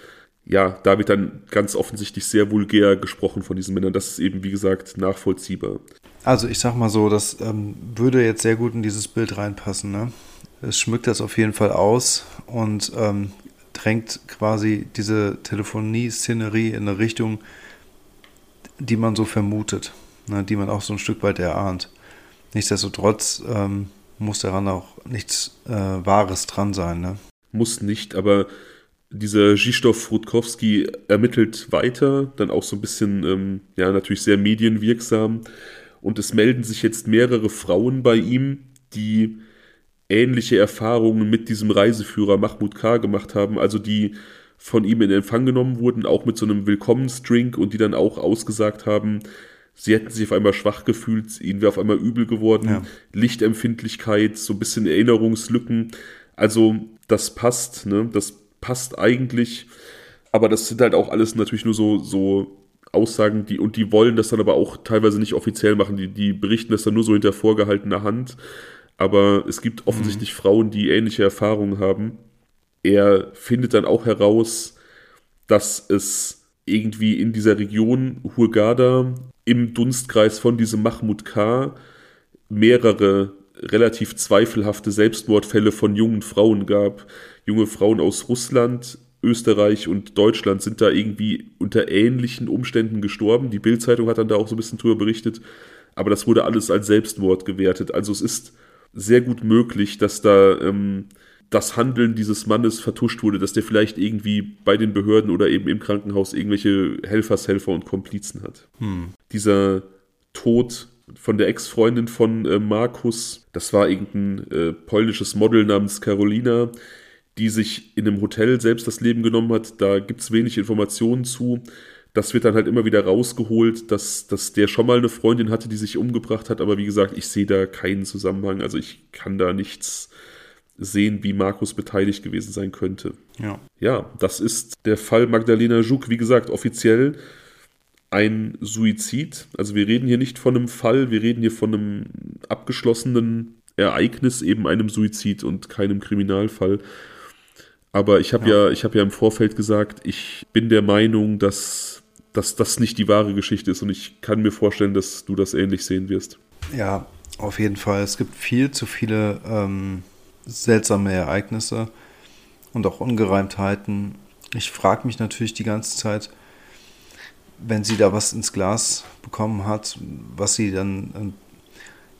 B: ja, da wird dann ganz offensichtlich sehr vulgär gesprochen von diesen Männern. Das ist eben, wie gesagt, nachvollziehbar.
A: Also ich sag mal so, das ähm, würde jetzt sehr gut in dieses Bild reinpassen. Ne? Es schmückt das auf jeden Fall aus und ähm, drängt quasi diese Telefonie-Szenerie in eine Richtung, die man so vermutet, ne? die man auch so ein Stück weit erahnt. Nichtsdestotrotz ähm, muss daran auch nichts äh, Wahres dran sein. Ne?
B: Muss nicht, aber dieser Ziztow Rutkowski ermittelt weiter, dann auch so ein bisschen, ähm, ja, natürlich sehr medienwirksam. Und es melden sich jetzt mehrere Frauen bei ihm, die ähnliche Erfahrungen mit diesem Reiseführer Mahmoud K. gemacht haben, also die von ihm in Empfang genommen wurden, auch mit so einem Willkommensdrink und die dann auch ausgesagt haben, sie hätten sich auf einmal schwach gefühlt, ihnen wäre auf einmal übel geworden, ja. Lichtempfindlichkeit, so ein bisschen Erinnerungslücken. Also das passt, ne? Das passt eigentlich. Aber das sind halt auch alles natürlich nur so, so Aussagen, die, und die wollen das dann aber auch teilweise nicht offiziell machen. Die, die berichten das dann nur so hinter vorgehaltener Hand. Aber es gibt offensichtlich mhm. Frauen, die ähnliche Erfahrungen haben. Er findet dann auch heraus, dass es irgendwie in dieser Region Hurghada im Dunstkreis von diesem Mahmoud K. mehrere relativ zweifelhafte Selbstmordfälle von jungen Frauen gab. Junge Frauen aus Russland, Österreich und Deutschland sind da irgendwie unter ähnlichen Umständen gestorben. Die Bildzeitung hat dann da auch so ein bisschen drüber berichtet, aber das wurde alles als Selbstmord gewertet. Also es ist sehr gut möglich, dass da ähm, das Handeln dieses Mannes vertuscht wurde, dass der vielleicht irgendwie bei den Behörden oder eben im Krankenhaus irgendwelche Helfershelfer und Komplizen hat. Hm. Dieser Tod von der Ex-Freundin von äh, Markus. Das war irgendein äh, polnisches Model namens Carolina, die sich in einem Hotel selbst das Leben genommen hat. Da gibt es wenig Informationen zu. Das wird dann halt immer wieder rausgeholt, dass, dass der schon mal eine Freundin hatte, die sich umgebracht hat. Aber wie gesagt, ich sehe da keinen Zusammenhang. Also ich kann da nichts sehen, wie Markus beteiligt gewesen sein könnte.
A: Ja.
B: Ja, das ist der Fall Magdalena Juk. Wie gesagt, offiziell ein Suizid. Also wir reden hier nicht von einem Fall, wir reden hier von einem abgeschlossenen Ereignis, eben einem Suizid und keinem Kriminalfall. Aber ich habe ja. ja, ich habe ja im Vorfeld gesagt, ich bin der Meinung, dass, dass das nicht die wahre Geschichte ist und ich kann mir vorstellen, dass du das ähnlich sehen wirst.
A: Ja, auf jeden Fall. Es gibt viel zu viele ähm, seltsame Ereignisse und auch Ungereimtheiten. Ich frage mich natürlich die ganze Zeit, wenn sie da was ins Glas bekommen hat, was sie dann ähm,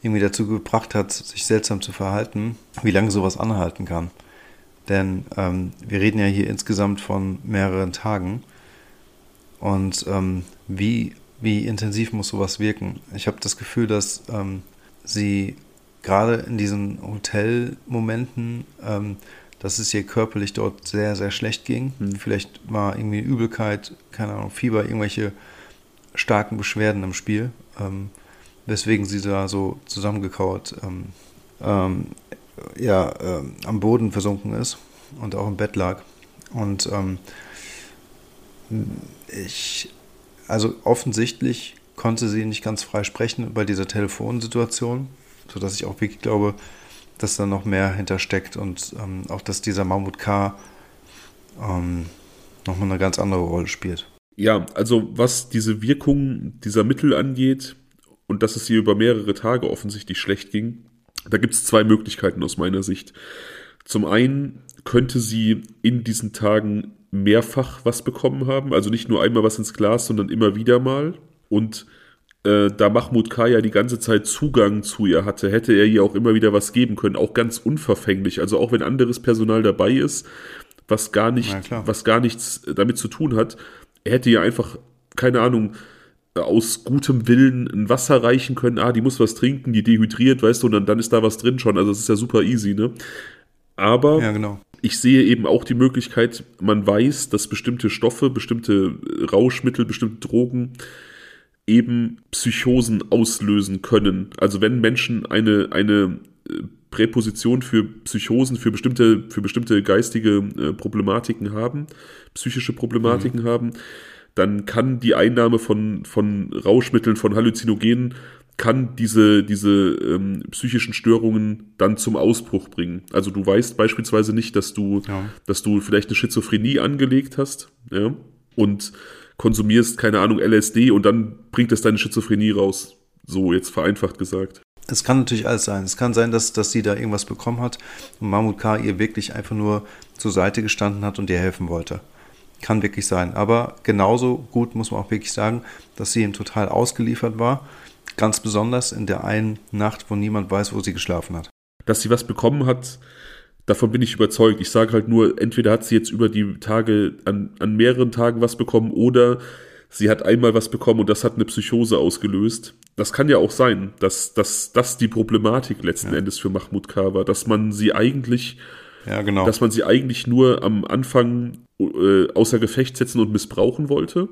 A: irgendwie dazu gebracht hat, sich seltsam zu verhalten, wie lange sowas anhalten kann. Denn ähm, wir reden ja hier insgesamt von mehreren Tagen. Und ähm, wie, wie intensiv muss sowas wirken? Ich habe das Gefühl, dass ähm, sie gerade in diesen Hotelmomenten ähm, dass es ihr körperlich dort sehr, sehr schlecht ging. Mhm. Vielleicht war irgendwie Übelkeit, keine Ahnung, Fieber, irgendwelche starken Beschwerden im Spiel, ähm, weswegen sie da so zusammengekauert ähm, ähm, ja, ähm, am Boden versunken ist und auch im Bett lag. Und ähm, ich, also offensichtlich konnte sie nicht ganz frei sprechen bei dieser Telefonsituation, sodass ich auch wirklich glaube, dass da noch mehr hintersteckt und ähm, auch, dass dieser Mammut K ähm, nochmal eine ganz andere Rolle spielt.
B: Ja, also was diese Wirkung dieser Mittel angeht und dass es ihr über mehrere Tage offensichtlich schlecht ging, da gibt es zwei Möglichkeiten aus meiner Sicht. Zum einen könnte sie in diesen Tagen mehrfach was bekommen haben, also nicht nur einmal was ins Glas, sondern immer wieder mal. Und äh, da Mahmoud K. ja die ganze Zeit Zugang zu ihr hatte, hätte er ihr auch immer wieder was geben können, auch ganz unverfänglich. Also auch wenn anderes Personal dabei ist, was gar nicht, was gar nichts damit zu tun hat, er hätte ihr einfach, keine Ahnung, aus gutem Willen ein Wasser reichen können. Ah, die muss was trinken, die dehydriert, weißt du, und dann, dann ist da was drin schon. Also das ist ja super easy, ne? Aber
A: ja, genau.
B: ich sehe eben auch die Möglichkeit, man weiß, dass bestimmte Stoffe, bestimmte Rauschmittel, bestimmte Drogen eben Psychosen auslösen können. Also wenn Menschen eine, eine äh, Präposition für Psychosen, für bestimmte, für bestimmte geistige äh, Problematiken haben, psychische Problematiken mhm. haben, dann kann die Einnahme von, von Rauschmitteln, von Halluzinogenen, kann diese, diese ähm, psychischen Störungen dann zum Ausbruch bringen. Also du weißt beispielsweise nicht, dass du, ja. dass du vielleicht eine Schizophrenie angelegt hast, ja, und konsumierst, keine Ahnung, LSD und dann bringt es deine Schizophrenie raus. So, jetzt vereinfacht gesagt.
A: Es kann natürlich alles sein. Es kann sein, dass, dass sie da irgendwas bekommen hat und Mahmoud K. ihr wirklich einfach nur zur Seite gestanden hat und ihr helfen wollte. Kann wirklich sein. Aber genauso gut muss man auch wirklich sagen, dass sie ihm total ausgeliefert war. Ganz besonders in der einen Nacht, wo niemand weiß, wo sie geschlafen hat.
B: Dass sie was bekommen hat, davon bin ich überzeugt. Ich sage halt nur, entweder hat sie jetzt über die Tage an, an mehreren Tagen was bekommen oder sie hat einmal was bekommen und das hat eine Psychose ausgelöst. Das kann ja auch sein, dass das die Problematik letzten ja. Endes für Mahmoud K. war, dass man sie eigentlich
A: ja, genau.
B: Dass man sie eigentlich nur am Anfang äh, außer Gefecht setzen und missbrauchen wollte.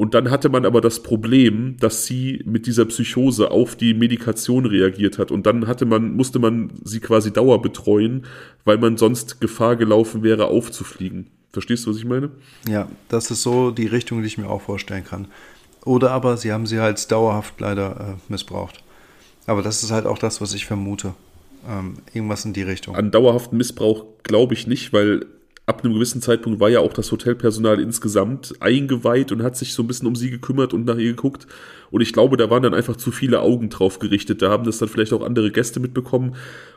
B: Und dann hatte man aber das Problem, dass sie mit dieser Psychose auf die Medikation reagiert hat. Und dann hatte man, musste man sie quasi dauerbetreuen, weil man sonst Gefahr gelaufen wäre, aufzufliegen. Verstehst du, was ich meine?
A: Ja, das ist so die Richtung, die ich mir auch vorstellen kann. Oder aber sie haben sie halt dauerhaft leider äh, missbraucht. Aber das ist halt auch das, was ich vermute. Ähm, irgendwas in die Richtung.
B: An dauerhaften Missbrauch glaube ich nicht, weil ab einem gewissen Zeitpunkt war ja auch das Hotelpersonal insgesamt eingeweiht und hat sich so ein bisschen um sie gekümmert und nach ihr geguckt. Und ich glaube, da waren dann einfach zu viele Augen drauf gerichtet. Da haben das dann vielleicht auch andere Gäste mitbekommen.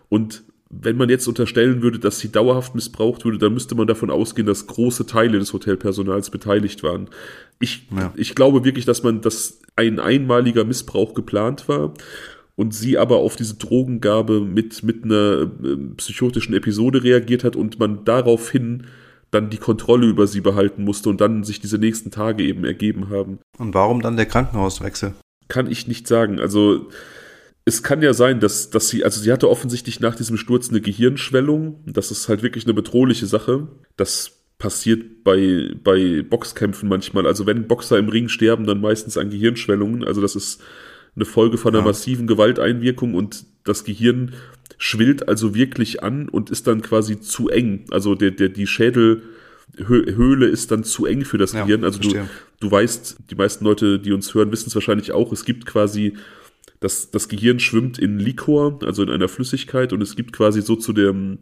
B: Und wenn man jetzt unterstellen würde, dass sie dauerhaft missbraucht würde, dann müsste man davon ausgehen, dass große Teile des Hotelpersonals beteiligt waren. Ich, ja. ich glaube wirklich, dass man, dass ein einmaliger Missbrauch geplant war und sie aber auf diese Drogengabe mit, mit einer äh, psychotischen Episode reagiert hat und man daraufhin dann die Kontrolle über sie behalten musste und dann sich diese nächsten Tage eben ergeben haben.
A: Und warum dann der Krankenhauswechsel?
B: Kann ich nicht sagen. Also es kann ja sein, dass, dass sie, also sie hatte offensichtlich nach diesem Sturz eine Gehirnschwellung. Das ist halt wirklich eine bedrohliche Sache. Das passiert bei, bei Boxkämpfen manchmal. Also wenn Boxer im Ring sterben, dann meistens an Gehirnschwellungen. Also das ist eine Folge von einer ja. massiven Gewalteinwirkung und das Gehirn schwillt also wirklich an und ist dann quasi zu eng. Also der, der, die Schädelhöhle ist dann zu eng für das ja, Gehirn. Also du, du weißt, die meisten Leute, die uns hören, wissen es wahrscheinlich auch, es gibt quasi das, das Gehirn schwimmt in Liquor, also in einer Flüssigkeit, und es gibt quasi so zu dem,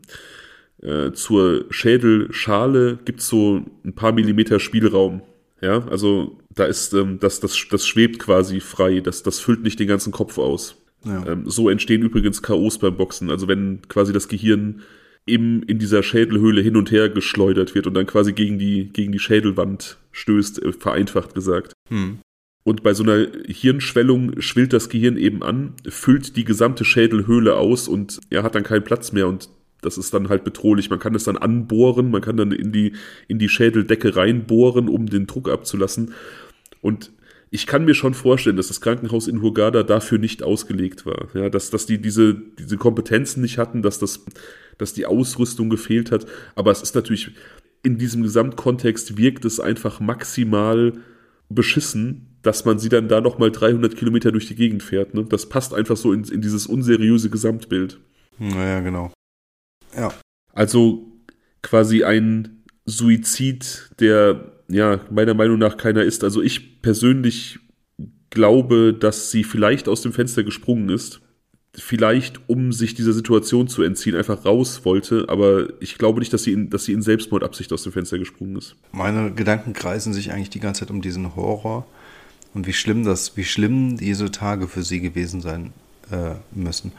B: äh, zur Schädelschale gibt's so ein paar Millimeter Spielraum. Ja, also da ist, ähm, das, das, das schwebt quasi frei, das, das füllt nicht den ganzen Kopf aus. Ja. Ähm, so entstehen übrigens K.O.s beim Boxen. Also wenn quasi das Gehirn im, in dieser Schädelhöhle hin und her geschleudert wird und dann quasi gegen die, gegen die Schädelwand stößt, äh, vereinfacht gesagt. Hm. Und bei so einer Hirnschwellung schwillt das Gehirn eben an, füllt die gesamte Schädelhöhle aus und er hat dann keinen Platz mehr und das ist dann halt bedrohlich. Man kann es dann anbohren, man kann dann in die, in die Schädeldecke reinbohren, um den Druck abzulassen. Und ich kann mir schon vorstellen, dass das Krankenhaus in Hurghada dafür nicht ausgelegt war. Ja, dass, dass die diese, diese Kompetenzen nicht hatten, dass das, dass die Ausrüstung gefehlt hat. Aber es ist natürlich, in diesem Gesamtkontext wirkt es einfach maximal beschissen, dass man sie dann da nochmal 300 Kilometer durch die Gegend fährt. Ne? Das passt einfach so in, in dieses unseriöse Gesamtbild.
A: Naja, genau.
B: Ja. Also quasi ein Suizid, der ja meiner Meinung nach keiner ist. Also ich persönlich glaube, dass sie vielleicht aus dem Fenster gesprungen ist. Vielleicht, um sich dieser Situation zu entziehen, einfach raus wollte. Aber ich glaube nicht, dass sie in, dass sie in Selbstmordabsicht aus dem Fenster gesprungen ist.
A: Meine Gedanken kreisen sich eigentlich die ganze Zeit um diesen Horror und wie schlimm das, wie schlimm diese Tage für sie gewesen sein äh, müssen.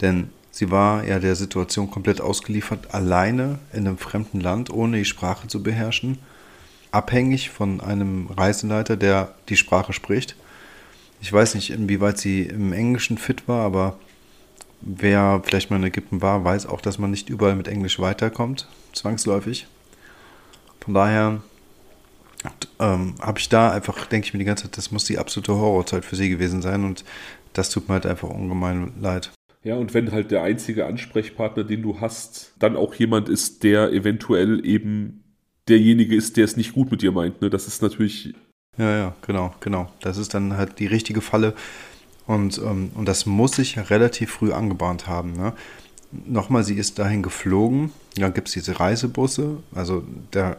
A: Denn sie war ja der Situation komplett ausgeliefert, alleine in einem fremden Land, ohne die Sprache zu beherrschen, abhängig von einem Reiseleiter, der die Sprache spricht ich weiß nicht, inwieweit sie im Englischen fit war, aber wer vielleicht mal in Ägypten war, weiß auch, dass man nicht überall mit Englisch weiterkommt, zwangsläufig. Von daher ähm, habe ich da einfach, denke ich mir die ganze Zeit, das muss die absolute Horrorzeit für sie gewesen sein und das tut mir halt einfach ungemein leid.
B: Ja, und wenn halt der einzige Ansprechpartner, den du hast, dann auch jemand ist, der eventuell eben derjenige ist, der es nicht gut mit dir meint, ne? das ist natürlich
A: ja, ja, genau, genau. Das ist dann halt die richtige Falle. Und, ähm, und das muss sich relativ früh angebahnt haben. Ne? Nochmal, sie ist dahin geflogen. Dann gibt es diese Reisebusse. Also der,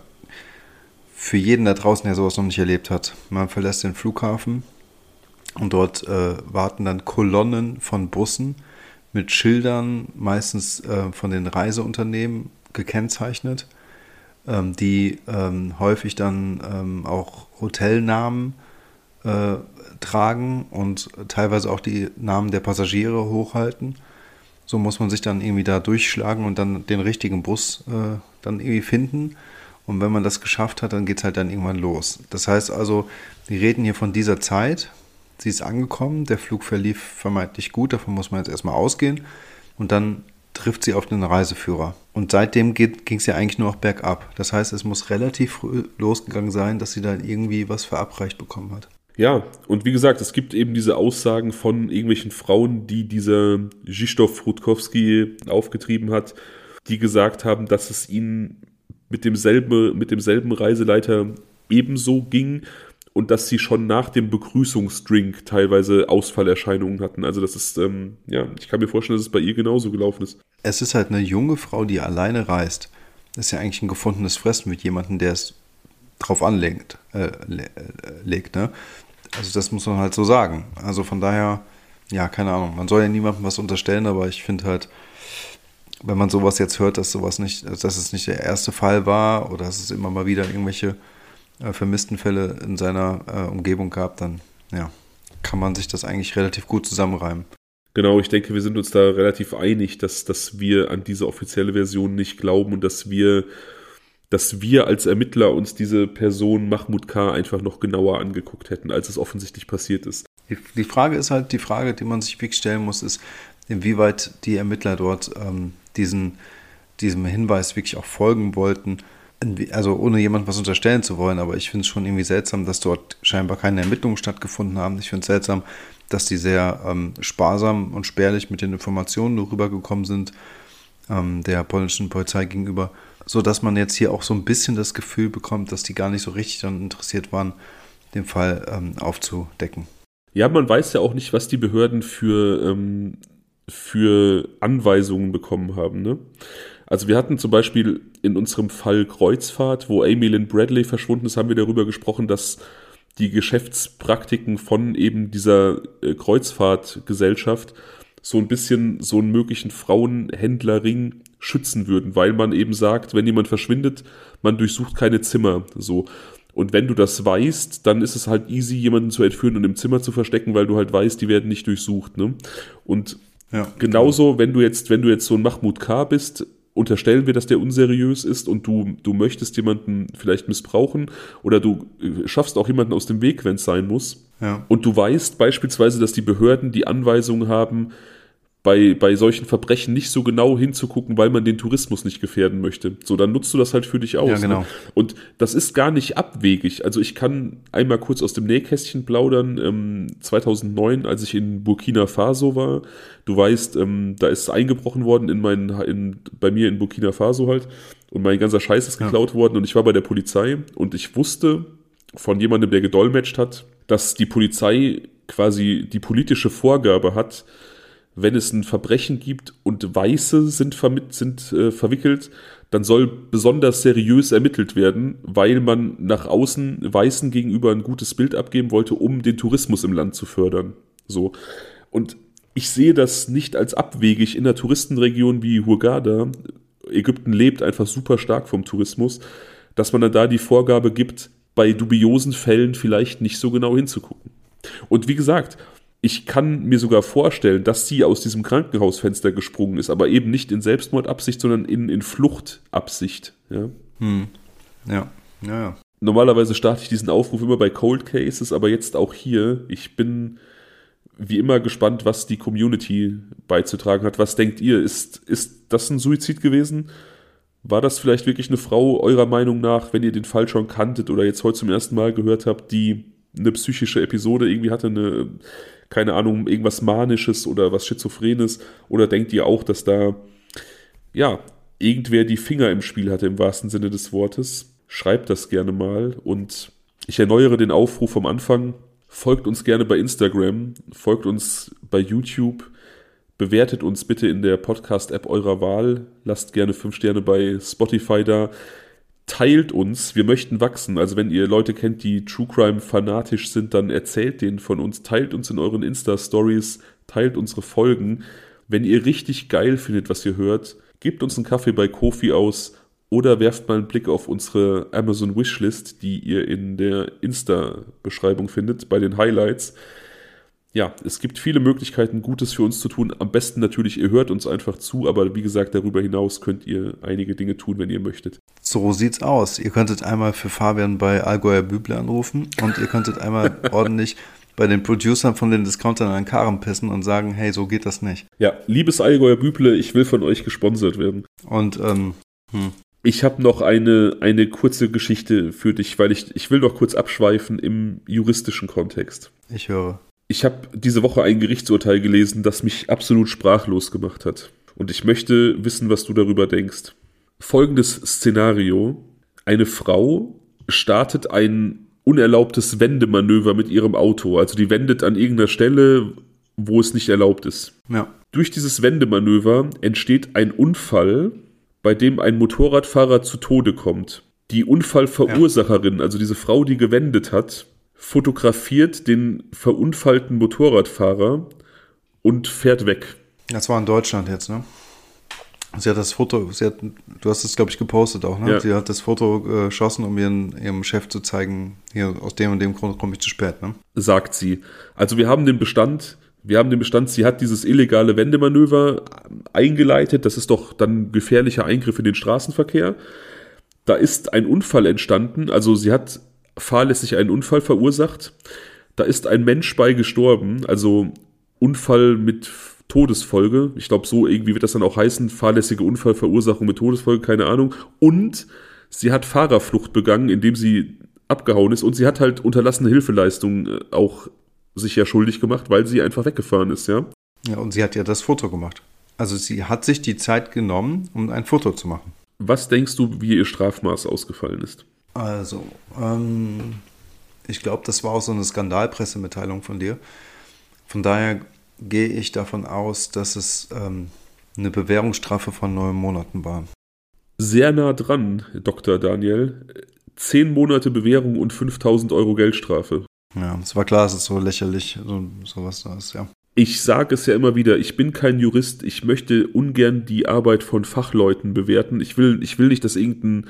A: für jeden da draußen, der sowas noch nicht erlebt hat, man verlässt den Flughafen und dort äh, warten dann Kolonnen von Bussen mit Schildern, meistens äh, von den Reiseunternehmen gekennzeichnet ähm, die ähm, häufig dann ähm, auch Hotelnamen äh, tragen und teilweise auch die Namen der Passagiere hochhalten. So muss man sich dann irgendwie da durchschlagen und dann den richtigen Bus äh, dann irgendwie finden. Und wenn man das geschafft hat, dann geht es halt dann irgendwann los. Das heißt also, wir reden hier von dieser Zeit. Sie ist angekommen, der Flug verlief vermeintlich gut, davon muss man jetzt erstmal ausgehen. Und dann trifft sie auf den Reiseführer. Und seitdem ging es ja eigentlich nur noch bergab. Das heißt, es muss relativ früh losgegangen sein, dass sie dann irgendwie was verabreicht bekommen hat.
B: Ja, und wie gesagt, es gibt eben diese Aussagen von irgendwelchen Frauen, die dieser Zizhdorf Rutkowski aufgetrieben hat, die gesagt haben, dass es ihnen mit demselben, mit demselben Reiseleiter ebenso ging und dass sie schon nach dem Begrüßungsdrink teilweise Ausfallerscheinungen hatten. Also das ist, ähm, ja, ich kann mir vorstellen, dass es bei ihr genauso gelaufen ist.
A: Es ist halt eine junge Frau, die alleine reist. Das ist ja eigentlich ein gefundenes Fressen mit jemandem, der es drauf anlegt, äh, äh, legt, ne? Also das muss man halt so sagen. Also von daher, ja, keine Ahnung. Man soll ja niemandem was unterstellen, aber ich finde halt, wenn man sowas jetzt hört, dass sowas nicht, dass es nicht der erste Fall war oder dass es immer mal wieder irgendwelche äh, vermissten Fälle in seiner äh, Umgebung gab, dann ja, kann man sich das eigentlich relativ gut zusammenreimen.
B: Genau, ich denke, wir sind uns da relativ einig, dass, dass wir an diese offizielle Version nicht glauben und dass wir, dass wir als Ermittler uns diese Person Mahmoud K. einfach noch genauer angeguckt hätten, als es offensichtlich passiert ist.
A: Die, die Frage ist halt, die Frage, die man sich wirklich stellen muss, ist, inwieweit die Ermittler dort ähm, diesen, diesem Hinweis wirklich auch folgen wollten also ohne jemand was unterstellen zu wollen, aber ich finde es schon irgendwie seltsam, dass dort scheinbar keine Ermittlungen stattgefunden haben. Ich finde es seltsam, dass die sehr ähm, sparsam und spärlich mit den Informationen rübergekommen sind, ähm, der polnischen Polizei gegenüber, sodass man jetzt hier auch so ein bisschen das Gefühl bekommt, dass die gar nicht so richtig daran interessiert waren, den Fall ähm, aufzudecken.
B: Ja, man weiß ja auch nicht, was die Behörden für, ähm, für Anweisungen bekommen haben. Ne? Also wir hatten zum Beispiel in unserem Fall Kreuzfahrt, wo Amy Lynn Bradley verschwunden ist, haben wir darüber gesprochen, dass die Geschäftspraktiken von eben dieser äh, Kreuzfahrtgesellschaft so ein bisschen so einen möglichen Frauenhändlerring schützen würden, weil man eben sagt, wenn jemand verschwindet, man durchsucht keine Zimmer, so. Und wenn du das weißt, dann ist es halt easy, jemanden zu entführen und im Zimmer zu verstecken, weil du halt weißt, die werden nicht durchsucht, ne? Und ja, genauso, wenn du jetzt, wenn du jetzt so ein Mahmoud K. bist, unterstellen wir, dass der unseriös ist und du, du möchtest jemanden vielleicht missbrauchen oder du äh, schaffst auch jemanden aus dem Weg, wenn es sein muss. Ja. Und du weißt beispielsweise, dass die Behörden die Anweisung haben, bei, bei solchen Verbrechen nicht so genau hinzugucken, weil man den Tourismus nicht gefährden möchte. So, dann nutzt du das halt für dich aus. Ja,
A: genau. Ne?
B: Und das ist gar nicht abwegig. Also ich kann einmal kurz aus dem Nähkästchen plaudern. Ähm, 2009, als ich in Burkina Faso war, du weißt, ähm, da ist eingebrochen worden in meinen, in, bei mir in Burkina Faso halt und mein ganzer Scheiß ist geklaut ja. worden und ich war bei der Polizei und ich wusste von jemandem, der gedolmetscht hat, dass die Polizei quasi die politische Vorgabe hat, wenn es ein Verbrechen gibt und Weiße sind, sind äh, verwickelt, dann soll besonders seriös ermittelt werden, weil man nach außen Weißen gegenüber ein gutes Bild abgeben wollte, um den Tourismus im Land zu fördern. So. Und ich sehe das nicht als abwegig in einer Touristenregion wie Hurghada. Ägypten lebt einfach super stark vom Tourismus, dass man dann da die Vorgabe gibt, bei dubiosen Fällen vielleicht nicht so genau hinzugucken. Und wie gesagt, ich kann mir sogar vorstellen, dass sie aus diesem Krankenhausfenster gesprungen ist, aber eben nicht in Selbstmordabsicht, sondern in, in Fluchtabsicht. Ja?
A: Hm. ja, ja, ja.
B: Normalerweise starte ich diesen Aufruf immer bei Cold Cases, aber jetzt auch hier. Ich bin wie immer gespannt, was die Community beizutragen hat. Was denkt ihr? Ist, ist das ein Suizid gewesen? War das vielleicht wirklich eine Frau eurer Meinung nach, wenn ihr den Fall schon kanntet oder jetzt heute zum ersten Mal gehört habt, die eine psychische Episode irgendwie hatte, eine keine Ahnung, irgendwas Manisches oder was Schizophrenes? Oder denkt ihr auch, dass da, ja, irgendwer die Finger im Spiel hatte, im wahrsten Sinne des Wortes? Schreibt das gerne mal und ich erneuere den Aufruf vom Anfang. Folgt uns gerne bei Instagram, folgt uns bei YouTube, bewertet uns bitte in der Podcast-App eurer Wahl, lasst gerne fünf Sterne bei Spotify da teilt uns, wir möchten wachsen. Also wenn ihr Leute kennt, die True Crime fanatisch sind, dann erzählt denen von uns, teilt uns in euren Insta-Stories, teilt unsere Folgen. Wenn ihr richtig geil findet, was ihr hört, gebt uns einen Kaffee bei Kofi aus oder werft mal einen Blick auf unsere Amazon Wishlist, die ihr in der Insta-Beschreibung findet, bei den Highlights ja, es gibt viele Möglichkeiten, Gutes für uns zu tun. Am besten natürlich, ihr hört uns einfach zu, aber wie gesagt, darüber hinaus könnt ihr einige Dinge tun, wenn ihr möchtet.
A: So sieht's aus. Ihr könntet einmal für Fabian bei Allgäuer Büble anrufen und ihr könntet einmal ordentlich bei den Producern von den Discountern an den Karren pissen und sagen, hey, so geht das nicht.
B: Ja, liebes Allgäuer Büble, ich will von euch gesponsert werden.
A: Und, ähm, hm.
B: Ich habe noch eine, eine kurze Geschichte für dich, weil ich, ich will noch kurz abschweifen im juristischen Kontext.
A: Ich höre.
B: Ich habe diese Woche ein Gerichtsurteil gelesen, das mich absolut sprachlos gemacht hat. Und ich möchte wissen, was du darüber denkst. Folgendes Szenario. Eine Frau startet ein unerlaubtes Wendemanöver mit ihrem Auto. Also die wendet an irgendeiner Stelle, wo es nicht erlaubt ist.
A: Ja.
B: Durch dieses Wendemanöver entsteht ein Unfall, bei dem ein Motorradfahrer zu Tode kommt. Die Unfallverursacherin, ja. also diese Frau, die gewendet hat, fotografiert den verunfallten Motorradfahrer und fährt weg.
A: Das war in Deutschland jetzt, ne? Sie hat das Foto, sie hat, du hast es, glaube ich, gepostet auch, ne? Ja. Sie hat das Foto äh, geschossen, um ihren, ihrem Chef zu zeigen, hier aus dem und dem Grund komme ich zu spät, ne?
B: Sagt sie. Also wir haben den Bestand, wir haben den Bestand, sie hat dieses illegale Wendemanöver eingeleitet, das ist doch dann gefährlicher Eingriff in den Straßenverkehr. Da ist ein Unfall entstanden, also sie hat fahrlässig einen Unfall verursacht. Da ist ein Mensch bei gestorben, also Unfall mit Todesfolge. Ich glaube, so irgendwie wird das dann auch heißen, fahrlässige Unfallverursachung mit Todesfolge, keine Ahnung. Und sie hat Fahrerflucht begangen, indem sie abgehauen ist und sie hat halt unterlassene Hilfeleistungen äh, auch sich ja schuldig gemacht, weil sie einfach weggefahren ist, ja.
A: Ja, und sie hat ja das Foto gemacht. Also sie hat sich die Zeit genommen, um ein Foto zu machen.
B: Was denkst du, wie ihr Strafmaß ausgefallen ist?
A: Also, ähm, ich glaube, das war auch so eine Skandalpressemitteilung von dir. Von daher gehe ich davon aus, dass es ähm, eine Bewährungsstrafe von neun Monaten war.
B: Sehr nah dran, Dr. Daniel. Zehn Monate Bewährung und 5000 Euro Geldstrafe.
A: Ja, es war klar, es so lächerlich so, sowas da ist, ja.
B: Ich sage es ja immer wieder, ich bin kein Jurist, ich möchte ungern die Arbeit von Fachleuten bewerten. Ich will, ich will nicht, dass irgendein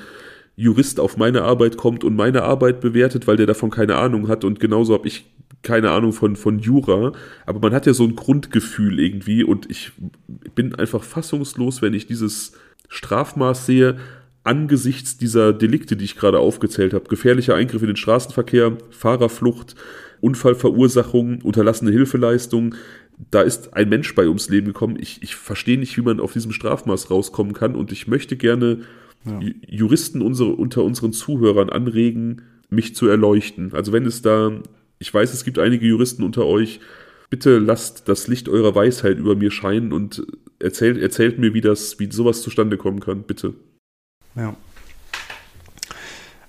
B: Jurist auf meine Arbeit kommt und meine Arbeit bewertet, weil der davon keine Ahnung hat und genauso habe ich keine Ahnung von, von Jura, aber man hat ja so ein Grundgefühl irgendwie und ich bin einfach fassungslos, wenn ich dieses Strafmaß sehe, angesichts dieser Delikte, die ich gerade aufgezählt habe. Gefährlicher Eingriff in den Straßenverkehr, Fahrerflucht, Unfallverursachung, unterlassene Hilfeleistung. da ist ein Mensch bei ums Leben gekommen. Ich, ich verstehe nicht, wie man auf diesem Strafmaß rauskommen kann und ich möchte gerne ja. Juristen unsere, unter unseren Zuhörern anregen, mich zu erleuchten. Also wenn es da, ich weiß, es gibt einige Juristen unter euch, bitte lasst das Licht eurer Weisheit über mir scheinen und erzählt, erzählt mir, wie das, wie sowas zustande kommen kann, bitte.
A: Ja.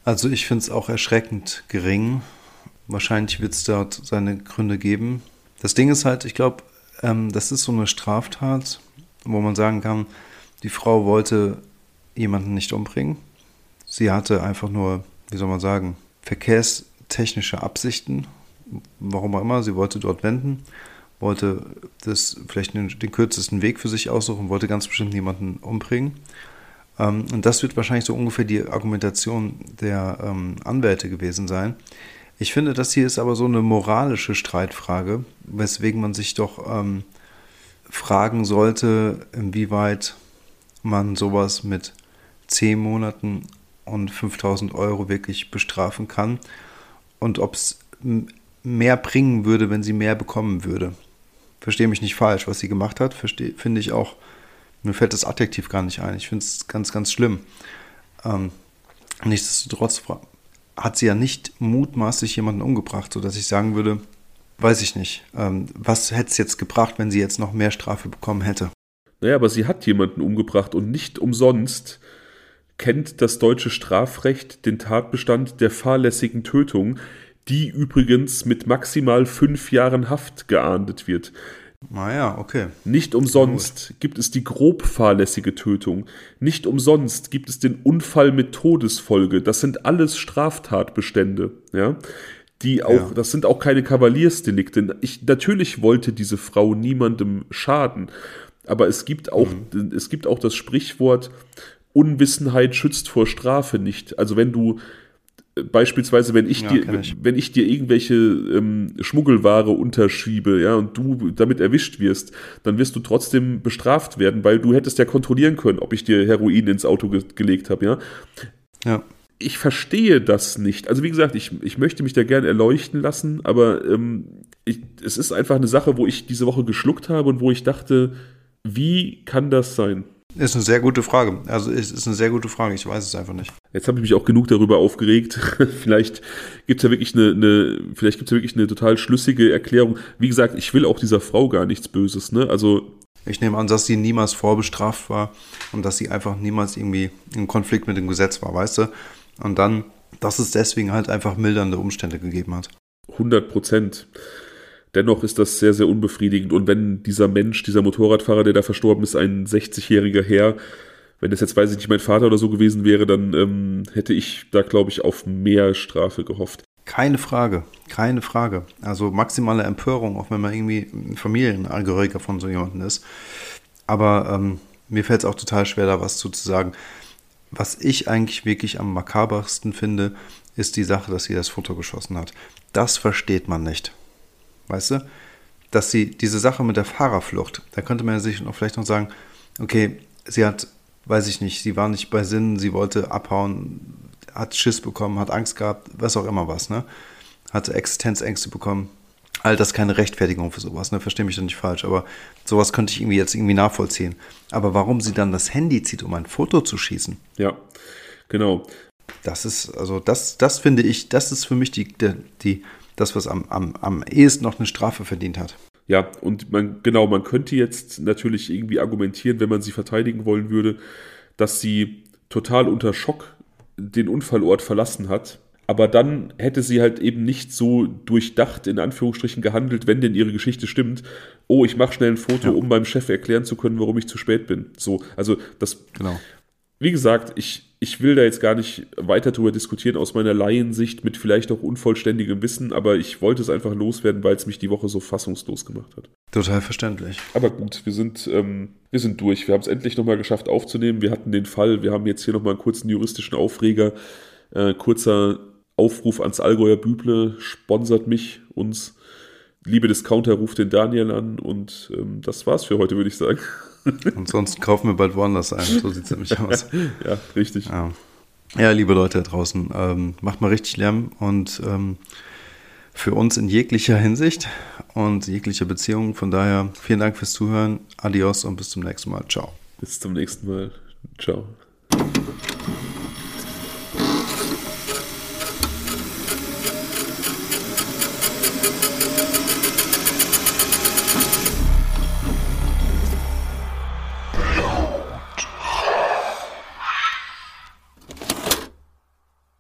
A: Also ich finde es auch erschreckend gering. Wahrscheinlich wird es dort seine Gründe geben. Das Ding ist halt, ich glaube, ähm, das ist so eine Straftat, wo man sagen kann, die Frau wollte jemanden nicht umbringen. Sie hatte einfach nur, wie soll man sagen, verkehrstechnische Absichten. Warum auch immer, sie wollte dort wenden, wollte das vielleicht den, den kürzesten Weg für sich aussuchen, wollte ganz bestimmt niemanden umbringen. Ähm, und das wird wahrscheinlich so ungefähr die Argumentation der ähm, Anwälte gewesen sein. Ich finde, das hier ist aber so eine moralische Streitfrage, weswegen man sich doch ähm, fragen sollte, inwieweit man sowas mit zehn Monaten und 5000 Euro wirklich bestrafen kann und ob es mehr bringen würde, wenn sie mehr bekommen würde. Verstehe mich nicht falsch, was sie gemacht hat, finde ich auch, mir fällt das Adjektiv gar nicht ein. Ich finde es ganz, ganz schlimm. Ähm, nichtsdestotrotz hat sie ja nicht mutmaßlich jemanden umgebracht, sodass ich sagen würde, weiß ich nicht, ähm, was hätte es jetzt gebracht, wenn sie jetzt noch mehr Strafe bekommen hätte?
B: Naja, aber sie hat jemanden umgebracht und nicht umsonst kennt das deutsche Strafrecht den Tatbestand der fahrlässigen Tötung, die übrigens mit maximal fünf Jahren Haft geahndet wird.
A: Naja, ah okay.
B: Nicht umsonst gibt es die grob fahrlässige Tötung. Nicht umsonst gibt es den Unfall mit Todesfolge. Das sind alles Straftatbestände, ja. Die auch, ja. das sind auch keine Kavaliersdelikte. Ich, natürlich wollte diese Frau niemandem schaden. Aber es gibt auch, mhm. es gibt auch das Sprichwort, Unwissenheit schützt vor Strafe nicht. Also wenn du beispielsweise, wenn ich ja, dir, ich. wenn ich dir irgendwelche ähm, Schmuggelware unterschiebe, ja, und du damit erwischt wirst, dann wirst du trotzdem bestraft werden, weil du hättest ja kontrollieren können, ob ich dir Heroin ins Auto ge gelegt habe, ja. Ja. Ich verstehe das nicht. Also wie gesagt, ich, ich möchte mich da gerne erleuchten lassen, aber ähm, ich, es ist einfach eine Sache, wo ich diese Woche geschluckt habe und wo ich dachte, wie kann das sein?
A: Ist eine sehr gute Frage. Also es ist eine sehr gute Frage. Ich weiß es einfach nicht.
B: Jetzt habe ich mich auch genug darüber aufgeregt. vielleicht gibt es ja wirklich eine, eine vielleicht gibt's ja wirklich eine total schlüssige Erklärung. Wie gesagt, ich will auch dieser Frau gar nichts Böses. Ne? Also
A: ich nehme an, dass sie niemals vorbestraft war und dass sie einfach niemals irgendwie im Konflikt mit dem Gesetz war, weißt du? Und dann, dass es deswegen halt einfach mildernde Umstände gegeben hat.
B: 100 Prozent. Dennoch ist das sehr, sehr unbefriedigend. Und wenn dieser Mensch, dieser Motorradfahrer, der da verstorben ist, ein 60-jähriger Herr, wenn das jetzt, weiß ich nicht, mein Vater oder so gewesen wäre, dann ähm, hätte ich da, glaube ich, auf mehr Strafe gehofft.
A: Keine Frage, keine Frage. Also maximale Empörung, auch wenn man irgendwie Familienangehöriger von so jemandem ist. Aber ähm, mir fällt es auch total schwer, da was zu, zu sagen. Was ich eigentlich wirklich am makabersten finde, ist die Sache, dass sie das Foto geschossen hat. Das versteht man nicht weißt du? Dass sie diese Sache mit der Fahrerflucht, da könnte man sich noch vielleicht noch sagen, okay, sie hat, weiß ich nicht, sie war nicht bei Sinn, sie wollte abhauen, hat Schiss bekommen, hat Angst gehabt, was auch immer was, ne? Hatte Existenzängste bekommen. All das keine Rechtfertigung für sowas, ne? Verstehe mich doch nicht falsch, aber sowas könnte ich irgendwie jetzt irgendwie nachvollziehen. Aber warum sie dann das Handy zieht, um ein Foto zu schießen?
B: Ja, genau.
A: Das ist, also das, das finde ich, das ist für mich die, die, die das, was am, am, am ehesten noch eine Strafe verdient hat.
B: Ja, und man, genau, man könnte jetzt natürlich irgendwie argumentieren, wenn man sie verteidigen wollen würde, dass sie total unter Schock den Unfallort verlassen hat. Aber dann hätte sie halt eben nicht so durchdacht, in Anführungsstrichen, gehandelt, wenn denn ihre Geschichte stimmt. Oh, ich mache schnell ein Foto, ja. um meinem Chef erklären zu können, warum ich zu spät bin. So, also das. Genau. Wie gesagt, ich, ich will da jetzt gar nicht weiter darüber diskutieren aus meiner Laiensicht mit vielleicht auch unvollständigem Wissen, aber ich wollte es einfach loswerden, weil es mich die Woche so fassungslos gemacht hat.
A: Total verständlich.
B: Aber gut, wir sind, ähm, wir sind durch. Wir haben es endlich nochmal geschafft aufzunehmen. Wir hatten den Fall, wir haben jetzt hier nochmal einen kurzen juristischen Aufreger. Äh, kurzer Aufruf ans Allgäuer Büble, sponsert mich, uns. Liebe Discounter, ruft den Daniel an und ähm, das war's für heute, würde ich sagen.
A: Und sonst kaufen wir bald woanders ein. So sieht es nämlich aus.
B: ja, richtig.
A: Ja. ja. liebe Leute da draußen, ähm, macht mal richtig Lärm und ähm, für uns in jeglicher Hinsicht und jeglicher Beziehung. Von daher vielen Dank fürs Zuhören. Adios und bis zum nächsten Mal. Ciao.
B: Bis zum nächsten Mal. Ciao.